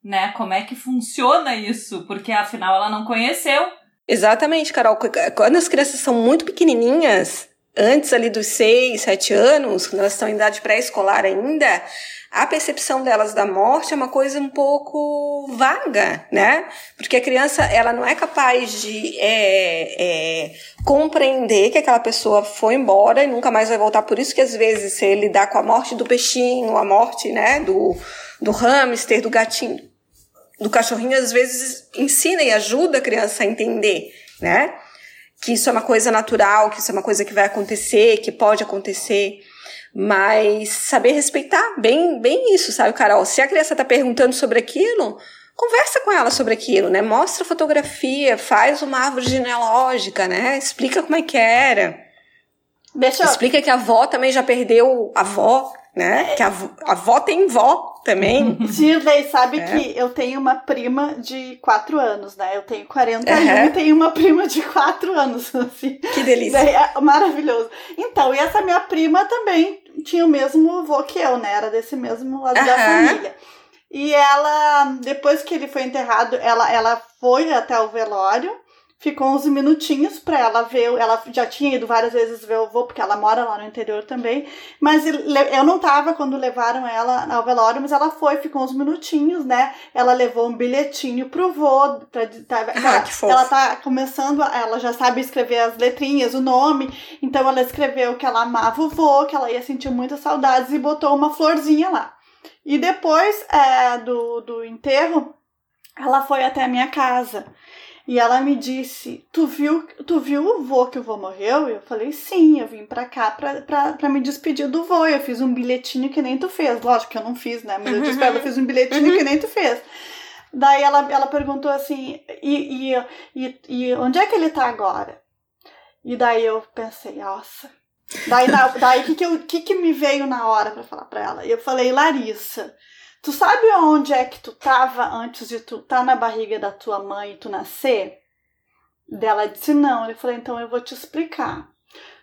né, como é que funciona isso, porque afinal ela não conheceu. Exatamente, Carol. Quando as crianças são muito pequenininhas, antes ali dos seis, sete anos, quando elas estão em idade pré-escolar ainda, a percepção delas da morte é uma coisa um pouco vaga, né? Porque a criança ela não é capaz de é, é, compreender que aquela pessoa foi embora e nunca mais vai voltar. Por isso que às vezes se lidar com a morte do peixinho, a morte, né, do, do hamster, do gatinho, do cachorrinho, às vezes ensina e ajuda a criança a entender, né? Que isso é uma coisa natural, que isso é uma coisa que vai acontecer, que pode acontecer. Mas saber respeitar, bem, bem isso, sabe, Carol? Se a criança está perguntando sobre aquilo, conversa com ela sobre aquilo, né? Mostra fotografia, faz uma árvore genealógica, né? Explica como é que era. Deixa eu... Explica que a avó também já perdeu a avó, né? Que a, a avó tem vó também. Shirley, sabe é. que eu tenho uma prima de 4 anos, né? Eu tenho 41 uhum. e tenho uma prima de 4 anos, assim. Que delícia. É maravilhoso. Então, e essa minha prima também tinha o mesmo avô que eu, né? Era desse mesmo lado uhum. da família. E ela, depois que ele foi enterrado, ela, ela foi até o velório ficou uns minutinhos para ela ver. Ela já tinha ido várias vezes ver o vô, porque ela mora lá no interior também. Mas eu não tava quando levaram ela ao velório, mas ela foi, ficou uns minutinhos, né? Ela levou um bilhetinho pro vô. Pra, tá, ah, que fofo. ela tá começando, ela já sabe escrever as letrinhas, o nome. Então ela escreveu que ela amava o vô, que ela ia sentir muitas saudades e botou uma florzinha lá. E depois é, do, do enterro, ela foi até a minha casa. E ela me disse: Tu viu, tu viu o vô que o vô morreu? E eu falei: Sim, eu vim pra cá pra, pra, pra me despedir do vô. Eu fiz um bilhetinho que nem tu fez. Lógico que eu não fiz, né? Mas eu disse pra ela: Eu fiz um bilhetinho que nem tu fez. Daí ela, ela perguntou assim: e, e, e, e onde é que ele tá agora? E daí eu pensei: Nossa. Daí, daí o que, que, que, que me veio na hora para falar pra ela? E eu falei: Larissa. Tu sabe onde é que tu tava antes de tu estar tá na barriga da tua mãe e tu nascer? Dela disse não. Ele falou, então eu vou te explicar.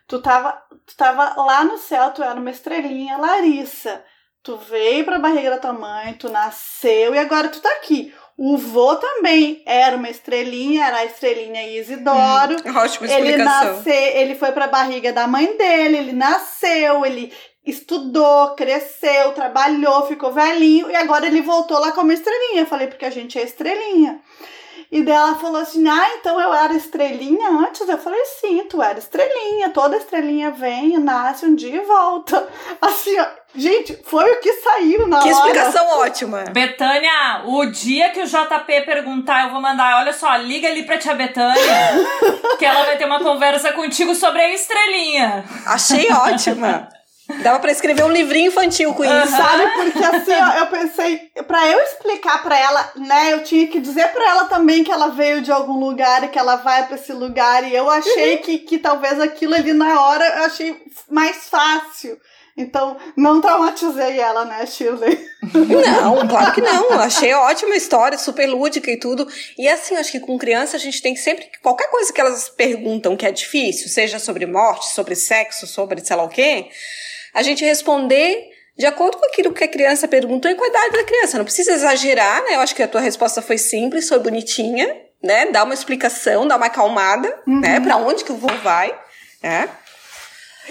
Tu tava, tu tava lá no céu, tu era uma estrelinha, Larissa. Tu veio pra barriga da tua mãe, tu nasceu e agora tu tá aqui. O vô também era uma estrelinha, era a estrelinha Isidoro. Hum, ótima explicação. Ele nasceu, ele foi para a barriga da mãe dele, ele nasceu, ele estudou, cresceu, trabalhou, ficou velhinho e agora ele voltou lá como estrelinha. Eu falei, porque a gente é estrelinha. E dela falou assim: Ah, então eu era estrelinha antes? Eu falei: Sim, tu era estrelinha. Toda estrelinha vem, nasce um dia e volta. Assim, ó. Gente, foi o que saiu na que hora. Que explicação ótima. Betânia, o dia que o JP perguntar, eu vou mandar, olha só, liga ali pra tia Betânia, que ela vai ter uma conversa contigo sobre a estrelinha. Achei ótima. Dava para escrever um livrinho infantil com isso. Uhum. Sabe? Porque assim, ó, eu pensei, para eu explicar para ela, né, eu tinha que dizer para ela também que ela veio de algum lugar e que ela vai para esse lugar. E eu achei uhum. que, que talvez aquilo ali na hora eu achei mais fácil. Então, não traumatizei ela, né, Shirley? Não, claro que não. Achei ótima história, super lúdica e tudo. E assim, acho que com criança a gente tem que sempre. Qualquer coisa que elas perguntam que é difícil, seja sobre morte, sobre sexo, sobre sei lá o quê a gente responder de acordo com aquilo que a criança perguntou e com a idade da criança. Não precisa exagerar, né? Eu acho que a tua resposta foi simples, foi bonitinha, né? Dá uma explicação, dá uma acalmada, uhum. né? Para onde que o vô vai, né?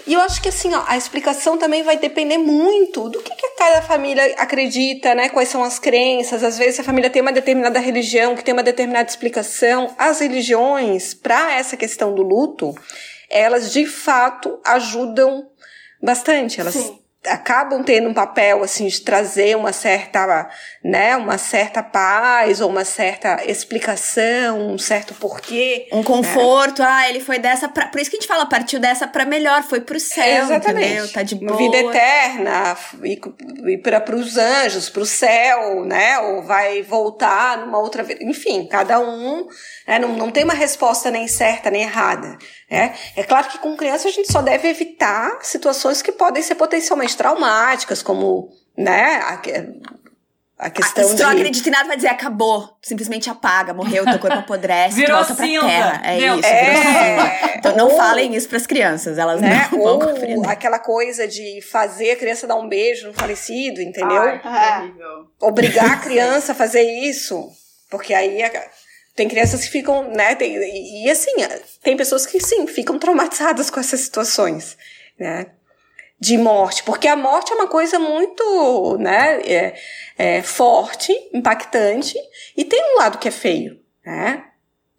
E eu acho que assim, ó, a explicação também vai depender muito do que, que cada família acredita, né? Quais são as crenças. Às vezes a família tem uma determinada religião que tem uma determinada explicação. As religiões, para essa questão do luto, elas de fato ajudam bastante. Elas Sim. acabam tendo um papel assim de trazer uma certa, né, uma certa paz ou uma certa explicação, um certo porquê, um conforto. Né? Ah, ele foi dessa pra, por isso que a gente fala partiu dessa para melhor, foi pro céu, Exatamente. entendeu? Tá de boa. Vida eterna e, e para os anjos, pro céu, né? Ou vai voltar numa outra vida. Enfim, cada um né? não, não tem uma resposta nem certa nem errada. É, é claro que com criança a gente só deve evitar situações que podem ser potencialmente traumáticas, como né, a, a questão ah, se de... não acredita em nada, vai dizer acabou, simplesmente apaga, morreu, teu corpo apodrece, virou volta pra cinza. terra. É Meu, isso, é... Então não Ou... falem isso pras crianças, elas né? não vão compreender. aquela coisa de fazer a criança dar um beijo no falecido, entendeu? Ai, é. Obrigar a criança a fazer isso, porque aí... Tem crianças que ficam, né? Tem, e assim, tem pessoas que sim, ficam traumatizadas com essas situações, né? De morte, porque a morte é uma coisa muito, né? É, é forte, impactante, e tem um lado que é feio, né?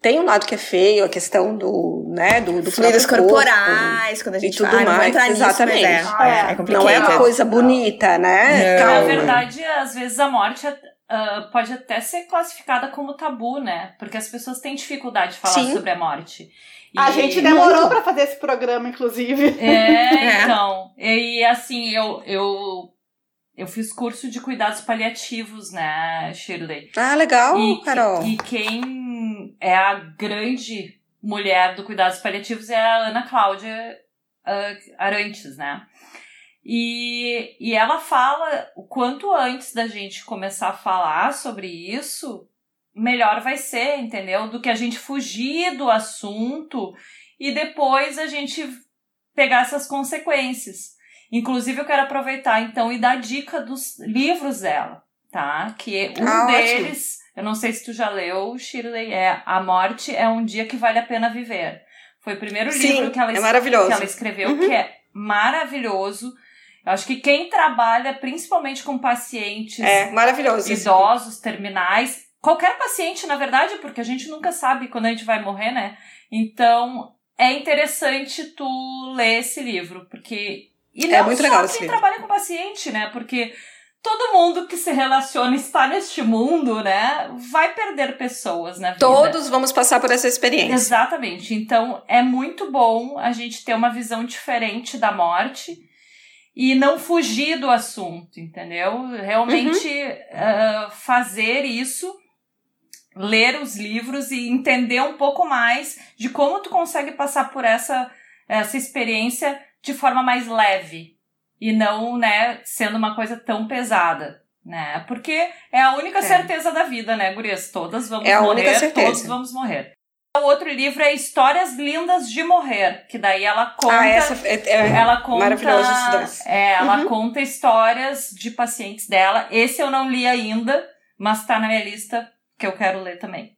Tem um lado que é feio, a questão do, né, do, do fluidos corporais, quando a gente e tudo fala, mais, não exatamente. Nisso, mas é, é, é não é uma coisa bonita, né? Na verdade, às vezes a morte é uh, pode até ser classificada como tabu, né? Porque as pessoas têm dificuldade de falar Sim. sobre a morte. E... A gente demorou para fazer esse programa, inclusive. É, então. E assim, eu, eu eu fiz curso de cuidados paliativos, né, Shirley? Ah, legal, e, Carol. E quem é a grande mulher do cuidados paliativos é a Ana Cláudia uh, Arantes, né? E, e ela fala o quanto antes da gente começar a falar sobre isso, melhor vai ser, entendeu? Do que a gente fugir do assunto e depois a gente pegar essas consequências. Inclusive, eu quero aproveitar então e dar dica dos livros dela, tá? Que um ah, deles, ótimo. eu não sei se tu já leu, Shirley, é A Morte é um Dia que Vale a Pena Viver. Foi o primeiro Sim, livro que ela, é que ela escreveu, uhum. que é maravilhoso. Eu acho que quem trabalha principalmente com pacientes é, maravilhoso, idosos, terminais, qualquer paciente, na verdade, porque a gente nunca sabe quando a gente vai morrer, né? Então, é interessante tu ler esse livro, porque e é não é muito só legal quem trabalha com paciente, né? Porque todo mundo que se relaciona está neste mundo, né? Vai perder pessoas na vida. Todos vamos passar por essa experiência. Exatamente. Então é muito bom a gente ter uma visão diferente da morte e não fugir do assunto, entendeu? Realmente uhum. uh, fazer isso. Ler os livros e entender um pouco mais de como tu consegue passar por essa, essa experiência de forma mais leve e não, né, sendo uma coisa tão pesada, né? Porque é a única é. certeza da vida, né, gurias? Todas vamos é morrer, todos vamos morrer. O outro livro é Histórias Lindas de Morrer, que daí ela conta. Ah, essa é, é ela conta, maravilhoso esses dois. É, ela uhum. conta histórias de pacientes dela. Esse eu não li ainda, mas tá na minha lista que eu quero ler também.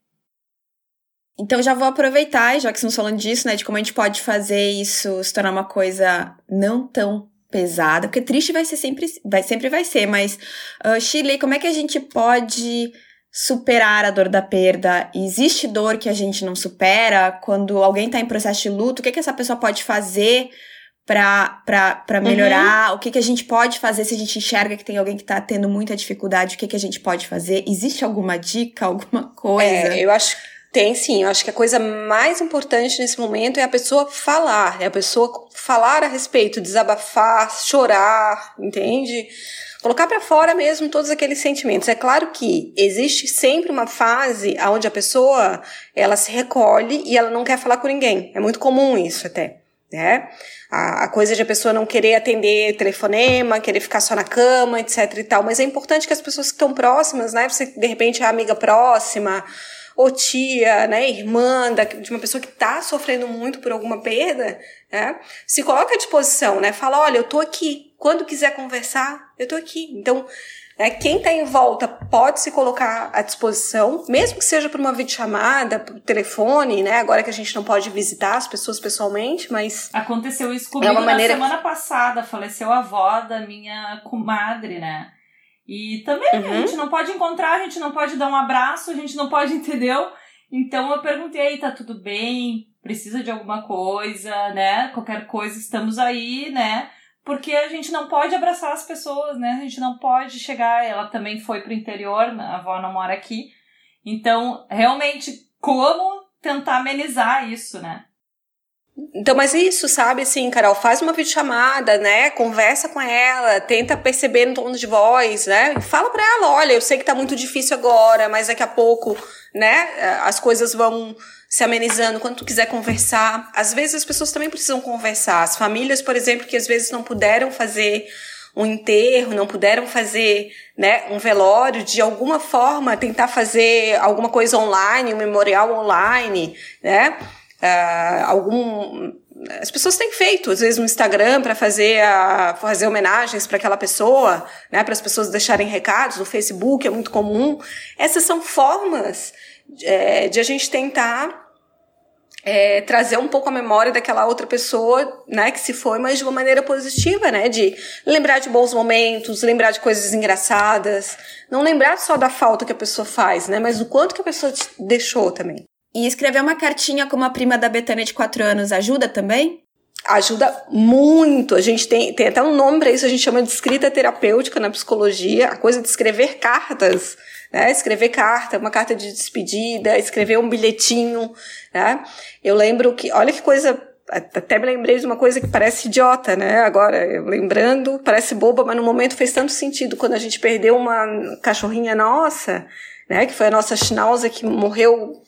Então já vou aproveitar, já que estamos falando disso, né, de como a gente pode fazer isso se tornar uma coisa não tão pesada, porque triste vai ser sempre, vai sempre vai ser, mas uh, Shirley, como é que a gente pode superar a dor da perda? Existe dor que a gente não supera? Quando alguém está em processo de luto, o que, que essa pessoa pode fazer para uhum. melhorar? Uhum. O que, que a gente pode fazer se a gente enxerga que tem alguém que está tendo muita dificuldade? O que, que a gente pode fazer? Existe alguma dica, alguma coisa? É, eu acho tem sim, eu acho que a coisa mais importante nesse momento é a pessoa falar, é a pessoa falar a respeito, desabafar, chorar, entende? Colocar para fora mesmo todos aqueles sentimentos. É claro que existe sempre uma fase onde a pessoa ela se recolhe e ela não quer falar com ninguém. É muito comum isso até, né? A, a coisa de a pessoa não querer atender telefonema, querer ficar só na cama, etc e tal. Mas é importante que as pessoas que estão próximas, né? Você de repente é a amiga próxima, ou tia, né, irmã da, de uma pessoa que está sofrendo muito por alguma perda, né, se coloca à disposição, né, fala, olha, eu tô aqui, quando quiser conversar, eu tô aqui. Então, né, quem está em volta pode se colocar à disposição, mesmo que seja por uma videochamada, por telefone, né, agora que a gente não pode visitar as pessoas pessoalmente, mas... Aconteceu isso comigo é uma maneira... na semana passada, faleceu a avó da minha comadre, né, e também uhum. a gente não pode encontrar, a gente não pode dar um abraço, a gente não pode, entendeu? Então eu perguntei, tá tudo bem? Precisa de alguma coisa, né? Qualquer coisa, estamos aí, né? Porque a gente não pode abraçar as pessoas, né? A gente não pode chegar. Ela também foi pro interior, a avó não mora aqui. Então, realmente, como tentar amenizar isso, né? Então, mas isso, sabe, assim, Carol, faz uma videochamada, né? Conversa com ela, tenta perceber no tom de voz, né? Fala pra ela, olha, eu sei que tá muito difícil agora, mas daqui a pouco, né, as coisas vão se amenizando quando tu quiser conversar. Às vezes as pessoas também precisam conversar. As famílias, por exemplo, que às vezes não puderam fazer um enterro, não puderam fazer, né, um velório, de alguma forma tentar fazer alguma coisa online, um memorial online, né? Uh, algum as pessoas têm feito, às vezes, no Instagram para fazer, a, fazer homenagens para aquela pessoa, né, para as pessoas deixarem recados, no Facebook é muito comum. Essas são formas é, de a gente tentar é, trazer um pouco a memória daquela outra pessoa, né, que se foi, mas de uma maneira positiva, né, de lembrar de bons momentos, lembrar de coisas engraçadas, não lembrar só da falta que a pessoa faz, né, mas do quanto que a pessoa deixou também. E escrever uma cartinha como a prima da Betânia de 4 anos ajuda também? ajuda muito. A gente tem, tem até um nome para isso, a gente chama de escrita terapêutica na psicologia, a coisa de escrever cartas, né? Escrever carta, uma carta de despedida, escrever um bilhetinho, né? Eu lembro que, olha que coisa até me lembrei de uma coisa que parece idiota, né? Agora, lembrando, parece boba, mas no momento fez tanto sentido. Quando a gente perdeu uma cachorrinha nossa, né? Que foi a nossa Schnauzer que morreu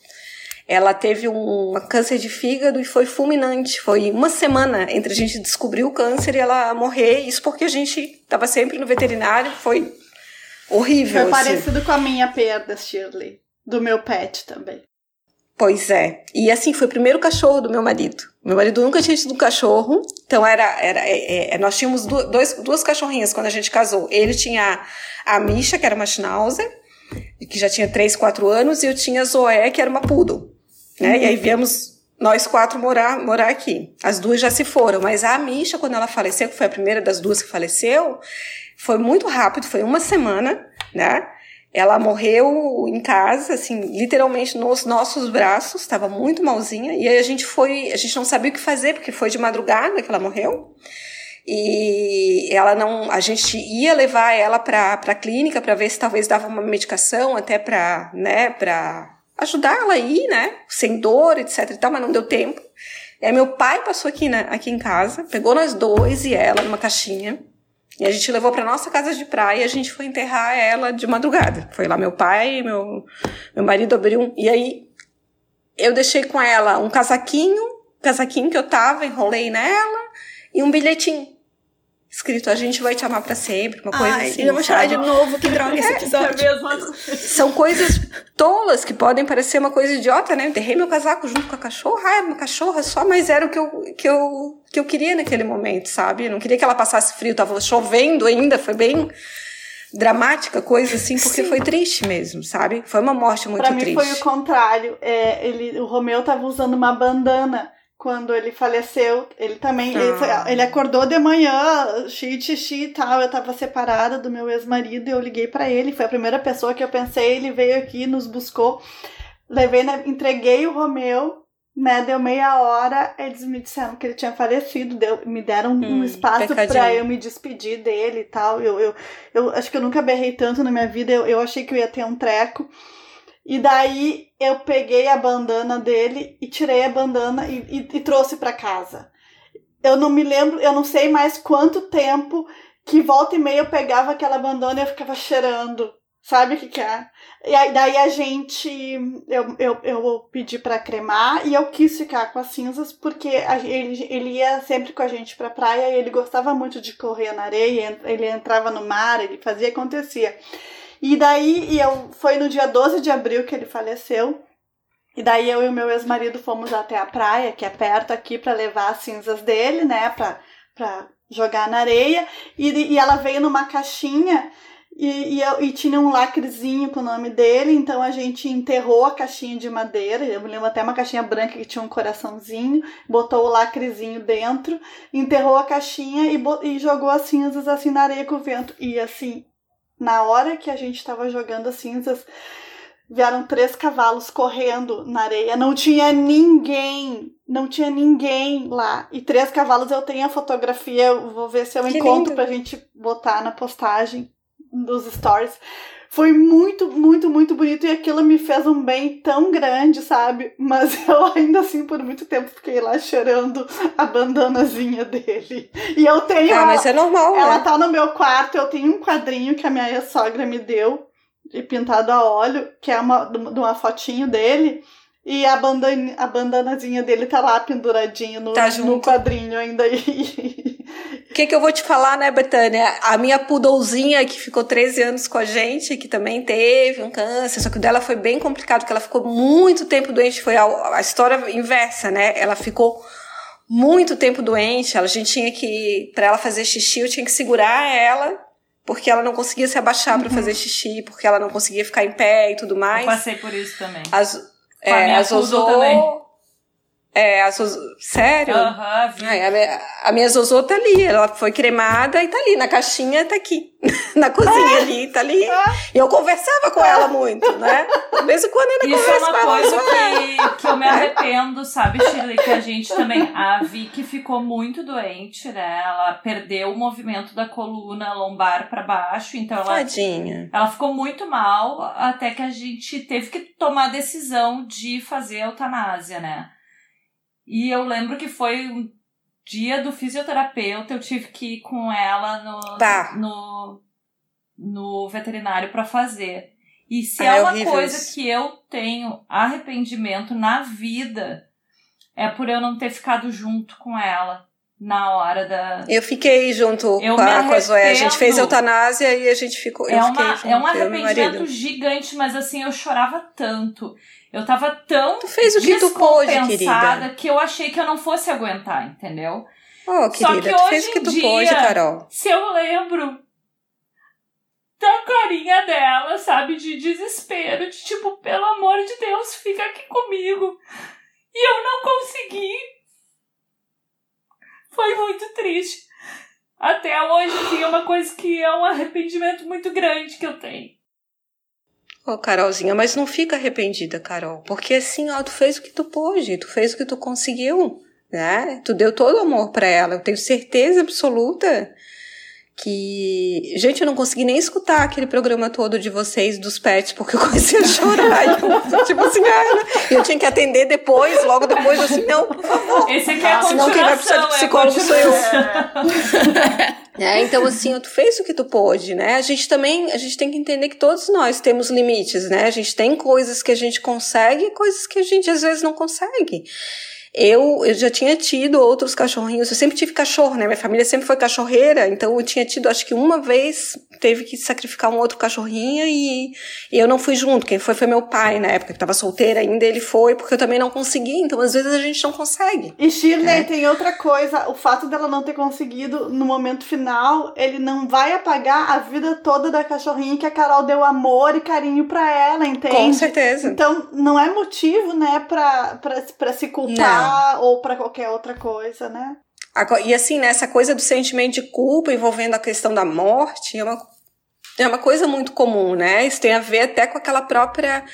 ela teve um câncer de fígado e foi fulminante. Foi uma semana entre a gente descobrir o câncer e ela morrer. Isso porque a gente estava sempre no veterinário. Foi horrível. Foi assim. parecido com a minha perda, Shirley. Do meu pet também. Pois é. E assim, foi o primeiro cachorro do meu marido. Meu marido nunca tinha tido um cachorro. Então era. era é, é, nós tínhamos dois, duas cachorrinhas quando a gente casou. Ele tinha a Misha, que era uma Schnauzer, que já tinha 3, 4 anos, e eu tinha a Zoé, que era uma Poodle. Né? E aí viemos nós quatro morar, morar aqui. As duas já se foram, mas a Misha, quando ela faleceu, que foi a primeira das duas que faleceu, foi muito rápido, foi uma semana, né? Ela morreu em casa, assim, literalmente nos nossos braços, estava muito malzinha, e aí a gente foi, a gente não sabia o que fazer, porque foi de madrugada que ela morreu. E ela não, a gente ia levar ela para a clínica para ver se talvez dava uma medicação até para, né, para ajudá-la aí, né? Sem dor, etc e tal, mas não deu tempo. E aí meu pai passou aqui, né, aqui em casa, pegou nós dois e ela numa caixinha. E a gente levou para nossa casa de praia e a gente foi enterrar ela de madrugada. Foi lá meu pai, meu, meu marido abriu um. E aí eu deixei com ela um casaquinho, casaquinho que eu tava, enrolei nela, e um bilhetinho escrito a gente vai te amar para sempre, uma coisa Ai, assim. Eu vou chorar de novo, que droga esse é, episódio. É São coisas tolas que podem parecer uma coisa idiota, né? Eu derrei meu casaco junto com a cachorra, ah, uma cachorra só, mas era o que eu, que eu, que eu queria naquele momento, sabe? Eu não queria que ela passasse frio, tava chovendo ainda, foi bem dramática coisa assim, porque Sim. foi triste mesmo, sabe? Foi uma morte muito pra triste. Pra mim foi o contrário. É, ele, o Romeu tava usando uma bandana quando ele faleceu, ele também, ah. ele, ele, acordou de manhã, de xixi e tal, eu tava separada do meu ex-marido e eu liguei para ele, foi a primeira pessoa que eu pensei, ele veio aqui, nos buscou, levei, né, entreguei o Romeu, né, deu meia hora, eles me disseram que ele tinha falecido, deu, me deram hum, um espaço para eu me despedir dele e tal, eu, eu, eu acho que eu nunca berrei tanto na minha vida, eu, eu achei que eu ia ter um treco, e daí eu peguei a bandana dele e tirei a bandana e, e, e trouxe para casa. Eu não me lembro, eu não sei mais quanto tempo que volta e meia eu pegava aquela bandana e eu ficava cheirando. Sabe o que, que é? E aí, daí a gente. Eu, eu, eu pedi para cremar e eu quis ficar com as cinzas porque a, ele, ele ia sempre com a gente pra praia e ele gostava muito de correr na areia, ele entrava no mar, ele fazia acontecia. E daí, e eu, foi no dia 12 de abril que ele faleceu. E daí eu e o meu ex-marido fomos até a praia, que é perto aqui, para levar as cinzas dele, né, pra, pra jogar na areia. E, e ela veio numa caixinha e, e, e, tinha um lacrezinho com o nome dele, então a gente enterrou a caixinha de madeira, eu me lembro até uma caixinha branca que tinha um coraçãozinho, botou o lacrezinho dentro, enterrou a caixinha e, e jogou as cinzas assim na areia com o vento. E assim, na hora que a gente estava jogando as cinzas, vieram três cavalos correndo na areia. Não tinha ninguém, não tinha ninguém lá. E três cavalos eu tenho a fotografia, eu vou ver se eu que encontro lindo. pra gente botar na postagem dos stories. Foi muito, muito, muito bonito e aquilo me fez um bem tão grande, sabe? Mas eu ainda assim, por muito tempo, fiquei lá chorando a bandanazinha dele. E eu tenho. Ah, mas é normal, Ela né? tá no meu quarto, eu tenho um quadrinho que a minha sogra me deu, e pintado a óleo, que é uma, de uma fotinho dele. E a, bandana, a bandanazinha dele tá lá penduradinho no, tá no quadrinho ainda. O que, que eu vou te falar, né, Betânia? A minha pudolzinha que ficou 13 anos com a gente, que também teve um câncer, só que o dela foi bem complicado, porque ela ficou muito tempo doente. Foi a, a história inversa, né? Ela ficou muito tempo doente. A gente tinha que, para ela fazer xixi, eu tinha que segurar ela porque ela não conseguia se abaixar uhum. para fazer xixi, porque ela não conseguia ficar em pé e tudo mais. Eu passei por isso também. As, é, a Zozô. É, a Zozo... Sério? Aham. Ai, a, minha, a minha Zozô tá ali, ela foi cremada e tá ali, na caixinha tá aqui, na cozinha ali, tá ali. E eu conversava com ela muito, né? Em quando ainda Isso é uma coisa "Ah, que, que eu me arrependo, sabe, Shirley? Que a gente também. A Vicky ficou muito doente, né? Ela perdeu o movimento da coluna lombar pra baixo, então ela Tadinha. Ela ficou muito mal até que a gente teve que tomar a decisão de fazer a eutanásia, né? E eu lembro que foi um dia do fisioterapeuta, eu tive que ir com ela no, Tá. no, no veterinário para fazer. E se Ah, é é uma horrível coisa que eu tenho arrependimento na vida, é por eu não ter ficado junto com ela na hora da, Eu fiquei junto Eu com a, com a Zoé. A gente fez eutanásia e a gente ficou. É, uma, junto, é um arrependimento gigante, mas assim, eu chorava tanto. Eu tava tão Tu fez o que tu pôde, querida. que eu achei que eu não fosse aguentar, entendeu? Oh, Só querida, que tu hoje fez o que em tu dia- pôde, Carol. Se eu lembro da carinha dela, sabe, de desespero, de tipo, pelo amor de Deus, fica aqui comigo. E eu não consegui. Foi muito triste. Até hoje, assim, é uma coisa que é um arrependimento muito grande que eu tenho. Ô, Carolzinha, mas não fica arrependida, Carol. Porque assim, ó, tu fez o que tu pôde, tu fez o que tu conseguiu, né? Tu deu todo o amor pra ela. Eu tenho certeza absoluta que. Gente, eu não consegui nem escutar aquele programa todo de vocês, dos pets, porque eu comecei a chorar. eu, tipo assim, ah, eu tinha que atender depois, logo depois, eu assim, não, por favor. Esse aqui é a Senão quem vai precisar de é psicólogo sou eu. É, então assim, tu fez o que tu pôde, né? A gente também, a gente tem que entender que todos nós temos limites, né? A gente tem coisas que a gente consegue e coisas que a gente às vezes não consegue. Eu, eu já tinha tido outros cachorrinhos, eu sempre tive cachorro, né? Minha família sempre foi cachorreira, então eu tinha tido, acho que uma vez teve que sacrificar um outro cachorrinho e, e eu não fui junto. Quem foi foi meu pai na época, que tava solteira ainda, ele foi, porque eu também não consegui, então às vezes a gente não consegue. E Shirley, É. tem outra coisa. O fato dela não ter conseguido no momento final, ele não vai apagar a vida toda da cachorrinha que a Carol deu amor e carinho pra ela, entende? Com certeza. Então, não é motivo, né, pra, pra, pra se culpar ou pra qualquer outra coisa, né? E assim, né, essa coisa do sentimento de culpa envolvendo a questão da morte é uma, é uma coisa muito comum, né? Isso tem a ver até com aquela própria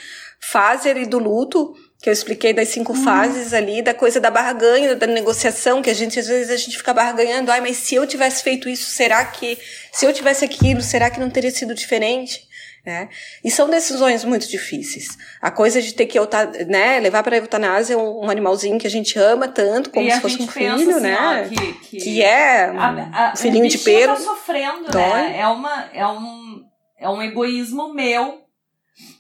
fase ali do luto, que eu expliquei das cinco fases ali, da coisa da barganha, da negociação, que a gente, às vezes, a gente fica barganhando, ai, mas se eu tivesse feito isso, será que, se eu tivesse aquilo, será que não teria sido diferente? Né? E são decisões muito difíceis. A coisa de ter que né, levar para a eutanásia um, um animalzinho que a gente ama tanto, como e se fosse um filho, assim, né? ó, que, que, que é um a- a- filhinho de pelo. tá sofrendo, Dói. né? É, uma, é, um, é um egoísmo meu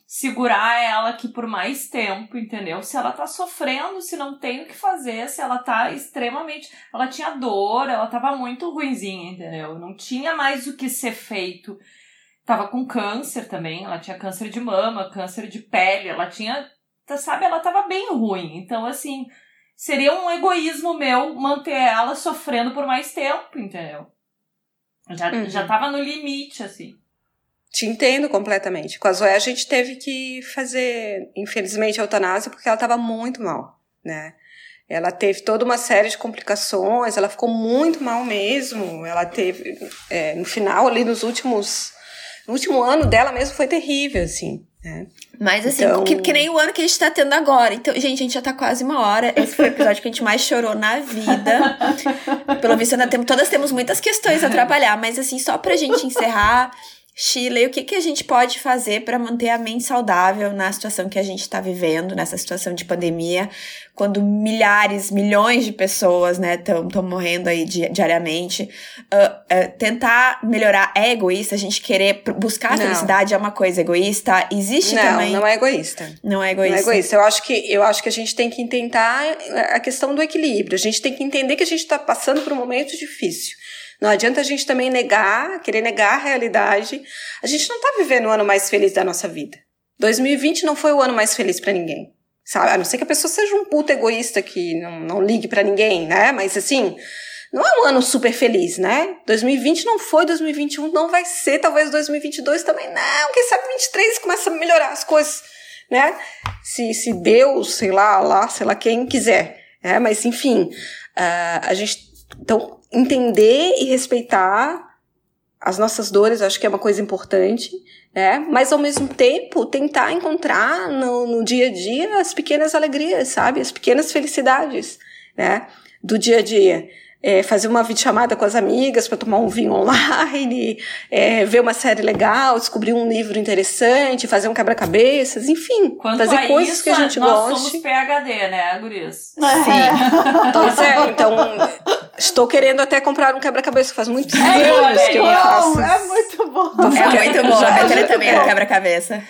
segurar ela aqui por mais tempo, entendeu? Se ela tá sofrendo, se não tem o que fazer, se ela tá extremamente. Ela tinha dor, ela tava muito ruinzinha, entendeu? Não tinha mais o que ser feito. Tava com câncer também, ela tinha câncer de mama, câncer de pele, ela tinha. tá- Sabe, ela tava bem ruim. Então, assim, seria um egoísmo meu manter ela sofrendo por mais tempo, entendeu? Já, Uhum. já tava no limite, assim. Te entendo completamente. Com a Zoé a gente teve que fazer, infelizmente, a eutanásia porque ela estava muito mal, né? Ela teve toda uma série de complicações, ela ficou muito mal mesmo. Ela teve, é, no final, ali nos últimos. No último ano dela mesmo foi terrível, assim, né? Mas assim, Então- que, que nem o ano que a gente tá tendo agora. Então, gente, a gente já tá quase uma hora. Esse foi o episódio que a gente mais chorou na vida. Pelo visto, ainda temos, todas temos muitas questões a trabalhar. Mas assim, só pra gente encerrar, Chile, o que, que a gente pode fazer para manter a mente saudável na situação que a gente tá vivendo, nessa situação de pandemia, quando milhares, milhões de pessoas, né, estão morrendo aí di- diariamente. Ah, ah, tentar melhorar é egoísta, a gente querer buscar a Não. felicidade é uma coisa egoísta. Existe Não, também. não é egoísta. Não é Não egoísta. é egoísta. Eu acho que eu acho que a gente tem que tentar a questão do equilíbrio. A gente tem que entender que a gente está passando por um momento difícil. Não adianta a gente também negar, querer negar a realidade. A gente não está vivendo o ano mais feliz da nossa vida. 2020 não foi o ano mais feliz para ninguém. Sabe? A não ser que a pessoa seja um puta egoísta que não, não ligue para ninguém, né? Mas assim, não é um ano super feliz, né? 2020 não foi, 2021 não vai ser, talvez 2022 também não. Quem sabe 23 começa a melhorar as coisas, né? Se, se Deus, sei lá, lá, sei lá quem quiser. É, mas, enfim, uh, a gente. Então, entender e respeitar as nossas dores, acho que é uma coisa importante, né? Mas, ao mesmo tempo, tentar encontrar no, no dia a dia as pequenas alegrias, sabe? As pequenas felicidades, né? Do dia a dia é, fazer uma videochamada com as amigas para tomar um vinho online, é, ver uma série legal, descobrir um livro interessante, fazer um quebra-cabeças, enfim, Quanto fazer coisas isso, que a gente nós goste. Nós somos PHD, né, Guris? Sim. pois é, então estou querendo até comprar um quebra-cabeça, faz muitos é, anos que eu não faço. É muito bom. É muito bom, a Betânia também é quebra-cabeça.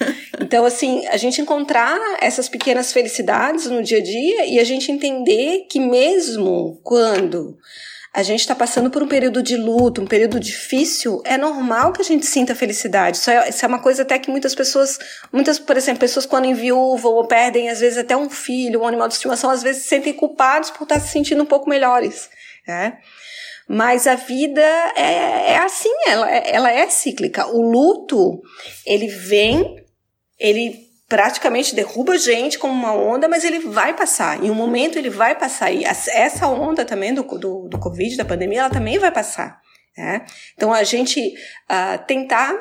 Então, assim, a gente encontrar essas pequenas felicidades no dia a dia e a gente entender que mesmo quando a gente está passando por um período de luto, um período difícil, é normal que a gente sinta felicidade. Isso é, isso é uma coisa até que muitas pessoas, muitas, por exemplo, pessoas quando enviuvam ou perdem, às vezes, até um filho, um animal de estimação, às vezes se sentem culpados por estar se sentindo um pouco melhores. Né? Mas a vida é, é assim, ela, ela é cíclica. O luto, ele vem ele praticamente derruba a gente como uma onda, mas ele vai passar. Em um momento ele vai passar. E essa onda também do, do, do Covid, da pandemia, ela também vai passar. Né? Então a gente uh, tentar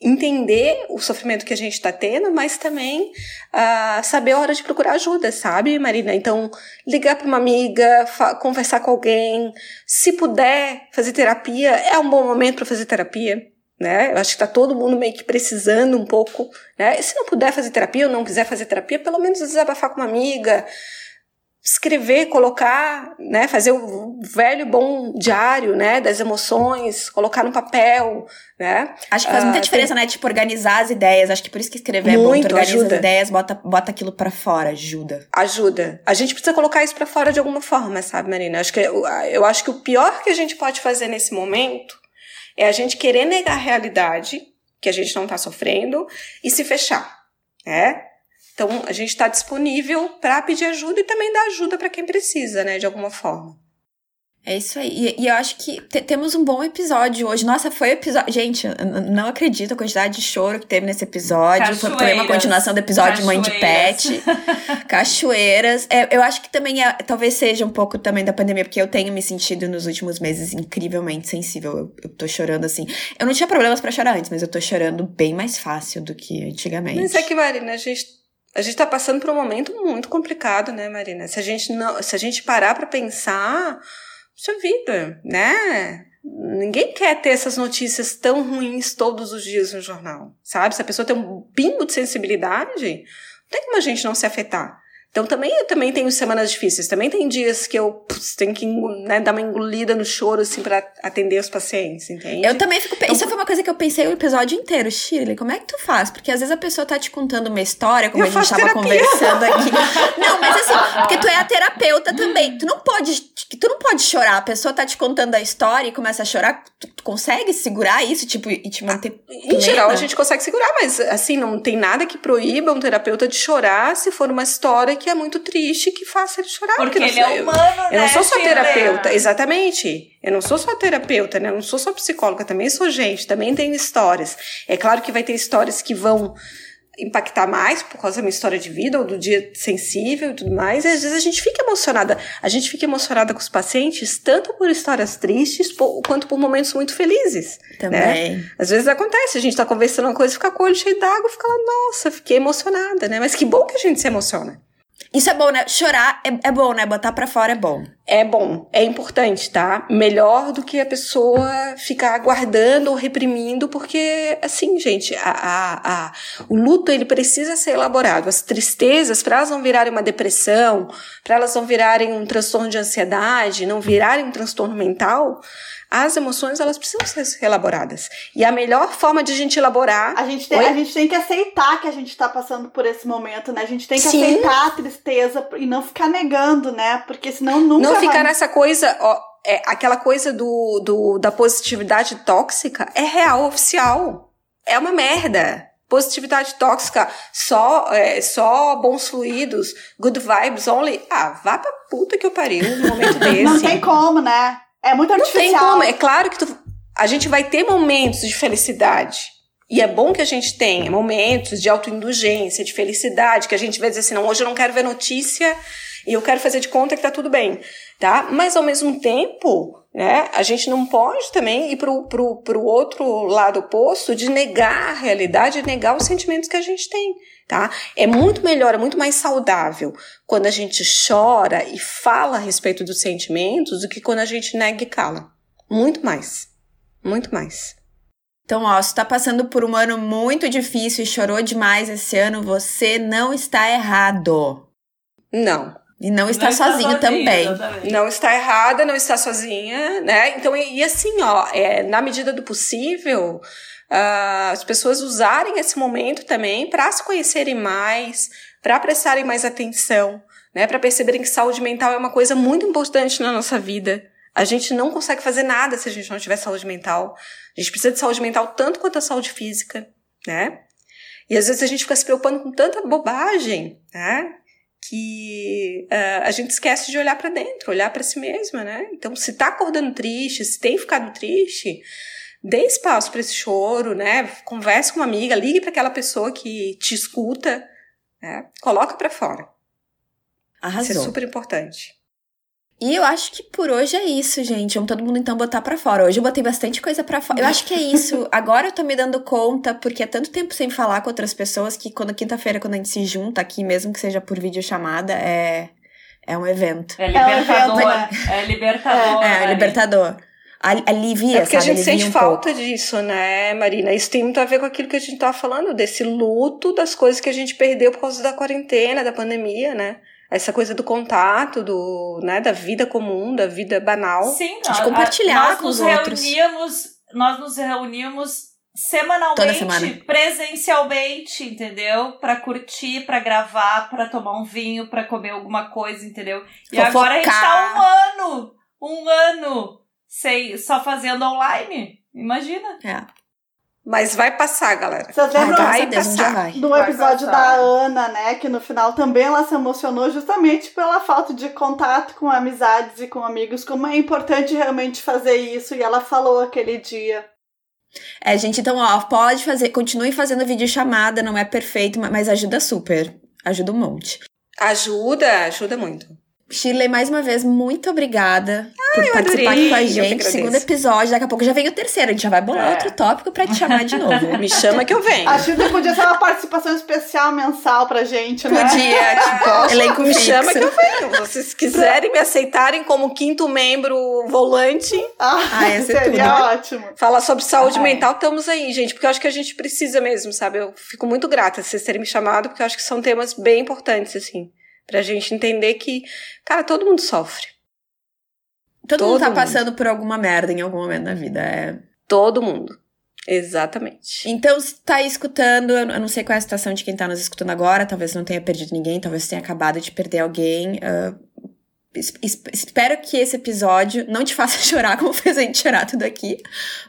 entender o sofrimento que a gente está tendo, mas também uh, saber a hora de procurar ajuda, sabe, Marina? Então, ligar para uma amiga, conversar com alguém, se puder fazer terapia, é um bom momento para fazer terapia né? Eu acho que tá todo mundo meio que precisando um pouco, né? E se não puder fazer terapia ou não quiser fazer terapia, pelo menos desabafar com uma amiga, escrever, colocar, né? Fazer o velho bom diário, né? Das emoções, colocar no papel, né? Acho que faz muita uh, diferença, tem... né? Tipo, organizar as ideias. Acho que por isso que escrever Muito, é bom. Tu organiza ajuda. as ideias, bota, bota aquilo para fora, ajuda. Ajuda. A gente precisa colocar isso para fora de alguma forma, sabe, Marina? Acho que, eu, eu acho que o pior que a gente pode fazer nesse momento é a gente querer negar a realidade, que a gente não está sofrendo, e se fechar, né? Então, a gente está disponível para pedir ajuda e também dar ajuda para quem precisa, né, de alguma forma. É isso aí. E, e eu acho que temos um bom episódio hoje. Nossa, foi episódio. Gente, não acredito a quantidade de choro que teve nesse episódio. Foi também uma continuação do episódio Mãe de Pet. Cachoeiras. É, eu acho que também é, talvez seja um pouco também da pandemia, porque eu tenho me sentido nos últimos meses incrivelmente sensível. Eu, eu tô chorando assim. Eu não tinha problemas para chorar antes, mas eu tô chorando bem mais fácil do que antigamente. Mas é que, Marina, a gente a gente está passando por um momento muito complicado, né, Marina? Se a gente não, se a gente parar para pensar, Puxa vida, né? Ninguém quer ter essas notícias tão ruins todos os dias no jornal, sabe? Se a pessoa tem um pingo de sensibilidade, não tem como a gente não se afetar. Então também eu também tenho semanas difíceis, também tem dias que eu putz, tenho que né, dar uma engolida no choro assim para atender os pacientes, entende? Eu também fico, então, isso foi uma coisa que eu pensei o episódio inteiro, Shirley, como é que tu faz? Porque às vezes a pessoa tá te contando uma história, como a gente tava terapia. conversando aqui. não, mas assim, porque tu é a terapeuta também. Tu não pode, tu não pode chorar, a pessoa tá te contando a história e começa a chorar, tu, tu consegue segurar isso, tipo, e te manter Em geral a gente consegue segurar, mas assim, não tem nada que proíba um terapeuta de chorar se for uma história que que é muito triste que faça ele chorar. Porque, ele é humano, eu, né? Eu não sou só terapeuta, exatamente. Eu não sou só terapeuta, né? Eu não sou só psicóloga, também sou gente, também tenho histórias. É claro que vai ter histórias que vão impactar mais por causa da minha história de vida ou do dia sensível e tudo mais. E às vezes a gente fica emocionada. A gente fica emocionada com os pacientes, tanto por histórias tristes por, quanto por momentos muito felizes. Né? Também. Né? Às vezes acontece, a gente tá conversando uma coisa, fica com o olho cheio d'água, fica lá, nossa, fiquei emocionada, né? Mas que bom que a gente se emociona. Isso é bom, né? Chorar é, é bom, né? Botar pra fora é bom. É bom, é importante, tá? Melhor do que a pessoa ficar guardando ou reprimindo, porque, assim, gente, a, a, a, o luto ele precisa ser elaborado. As tristezas, para elas não virarem uma depressão, para elas não virarem um transtorno de ansiedade, não virarem um transtorno mental, as emoções elas precisam ser elaboradas. E a melhor forma de a gente elaborar. A gente tem, a gente tem que aceitar que a gente está passando por esse momento, né? A gente tem que Sim. aceitar a tristeza e não ficar negando, né? Porque senão nunca. Não ficar nessa coisa, ó, é, aquela coisa do, do, da positividade tóxica é real, oficial. É uma merda. Positividade tóxica, só, é, só bons fluidos, good vibes only. Ah, vá pra puta que eu pariu no momento desse. Não tem como, né? É muito artificial. Não tem como. É claro que tu, a gente vai ter momentos de felicidade. E é bom que a gente tenha momentos de autoindulgência, de felicidade, que a gente vai dizer assim, não, hoje eu não quero ver notícia, e eu quero fazer de conta que tá tudo bem, tá? Mas ao mesmo tempo, né, a gente não pode também ir pro, pro, pro outro lado oposto de negar a realidade, de negar os sentimentos que a gente tem, tá? É muito melhor, é muito mais saudável quando a gente chora e fala a respeito dos sentimentos do que quando a gente nega e cala. Muito mais. Muito mais. Então, ó, se tá passando por um ano muito difícil e chorou demais esse ano, você não está errado. Não. E não está Não está sozinho sozinho, também. exatamente. Não está errada, não está sozinha, né? Então, e, e assim, ó, é, na medida do possível, ah, as pessoas usarem esse momento também para se conhecerem mais, para prestarem mais atenção, né? Para perceberem que saúde mental é uma coisa muito importante na nossa vida. A gente não consegue fazer nada se a gente não tiver saúde mental. A gente precisa de saúde mental tanto quanto a saúde física, né? E às vezes a gente fica se preocupando com tanta bobagem, né? Que ah, a gente esquece de olhar para dentro, olhar para si mesma, né? Então, se tá acordando triste, se tem ficado triste, dê espaço para esse choro, né? Converse com uma amiga, ligue para aquela pessoa que te escuta, né? Coloca para fora. Isso é Arrasou. super importante. E eu acho que por hoje é isso, gente. Vamos todo mundo então botar pra fora. Hoje eu botei bastante coisa pra fora. Eu acho que é isso. Agora eu tô me dando conta, porque é tanto tempo sem falar com outras pessoas que quando quinta-feira, quando a gente se junta aqui, mesmo que seja por videochamada, é, é um evento. É evento, libertador. né? É libertador. É, né? libertador. Ali- Alivia, É porque a sabe? gente Alivia sente um falta pouco. disso, né, Marina? Isso tem muito a ver com aquilo que a gente tava falando, desse luto das coisas que a gente perdeu por causa da quarentena, da pandemia, né? Essa coisa do contato, do, né, da vida comum, da vida banal. Sim, De nós- compartilhar nós com os nos outros. reuníamos, nós nos reuníamos semanalmente, presencialmente, entendeu? Pra curtir, pra gravar, pra tomar um vinho, pra comer alguma coisa, entendeu? E Fofocar. agora a gente tá um ano, um ano sem, só fazendo online. Imagina. É. Mas vai passar, galera. Vocês Ai, lembram graças a vai passar. vai. do episódio passar. da Ana, né? Que no final também ela se emocionou justamente pela falta de contato com amizades e com amigos. Como é importante realmente fazer isso. E ela falou aquele dia. É, gente, então, ó, pode fazer, continue fazendo videochamada, não é perfeito, ma- mas ajuda super. Ajuda um monte. Ajuda, ajuda muito. Shirley, mais uma vez, muito obrigada por eu participar adorei, aqui com a gente. Segundo episódio, daqui a pouco já vem o terceiro. A gente já vai bolar É. outro tópico pra te chamar de novo. Me chama que eu venho. A Chita podia ser uma participação especial mensal pra gente, né? Podia, tipo, elenco me fixo. chama que eu venho. Se vocês quiserem me aceitarem como quinto membro volante, Ah, Ah, ser seria tudo. ótimo. falar sobre saúde Ai. mental, estamos aí, gente. Porque eu acho que a gente precisa mesmo, sabe? Eu fico muito grata de vocês terem me chamado, porque eu acho que são temas bem importantes, assim. Pra gente entender que, cara, todo mundo sofre. Todo, mundo Todo tá mundo. passando por alguma merda em algum momento da vida. É. Todo mundo. Exatamente. Então, se tá escutando, eu não sei qual é a situação de quem tá nos escutando agora, talvez não tenha perdido ninguém, talvez tenha acabado de perder alguém. es- espero que esse episódio não te faça chorar como fez a gente chorar tudo aqui,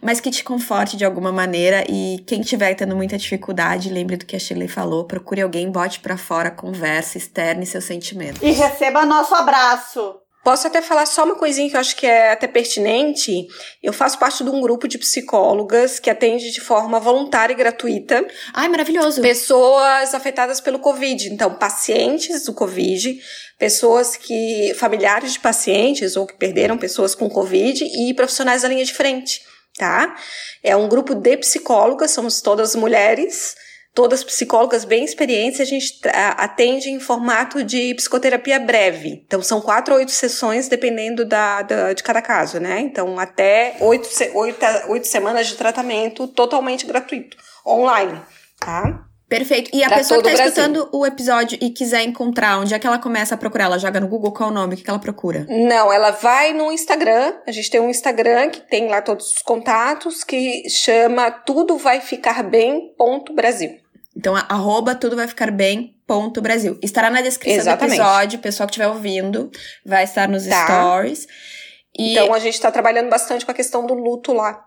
mas que te conforte de alguma maneira. E quem tiver tendo muita dificuldade, lembre do que a Shirley falou: procure alguém, bote pra fora, converse, externe seus sentimentos. E receba nosso abraço. Posso até falar só uma coisinha que eu acho que é até pertinente. Eu faço parte de um grupo de psicólogas que atende de forma voluntária e gratuita Ai, maravilhoso! pessoas afetadas pelo Covid. Então, pacientes do Covid, pessoas que. familiares de pacientes ou que perderam pessoas com Covid e profissionais da linha de frente, tá? É um grupo de psicólogas, somos todas mulheres. Todas psicólogas bem experientes, a gente atende em formato de psicoterapia breve. Então, são quatro ou oito sessões, dependendo da, da- de cada caso, né? Então, até oito, oito, oito semanas de tratamento totalmente gratuito, online, tá? Perfeito. E a Pra pessoa que tá Brasil. escutando o episódio e quiser encontrar onde é que ela começa a procurar, ela joga no Google qual é o nome, o que, que ela procura? Não, ela vai no Instagram. A gente tem um Instagram que tem lá todos os contatos que chama tudo vai ficar bem ponto Brasil. Então, arroba tudo vai ficar bem, ponto Brasil. Estará na descrição Exatamente. do episódio, o pessoal que estiver ouvindo vai estar nos Tá. stories. E Então a gente tá trabalhando bastante com a questão do luto lá.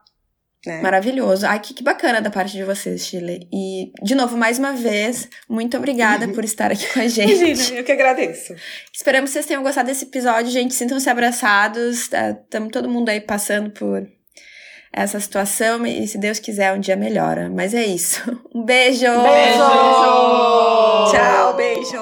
Né? maravilhoso. Ai, que, que bacana da parte de vocês, Chile. E, de novo, mais uma vez, muito obrigada por estar aqui com a gente. Imagina, eu que agradeço. Esperamos que vocês tenham gostado desse episódio, gente. Sintam-se abraçados. Estamos todo mundo aí passando por essa situação e, se Deus quiser, um dia melhora. Mas é isso. Um beijo! Beijo! Tchau, beijo.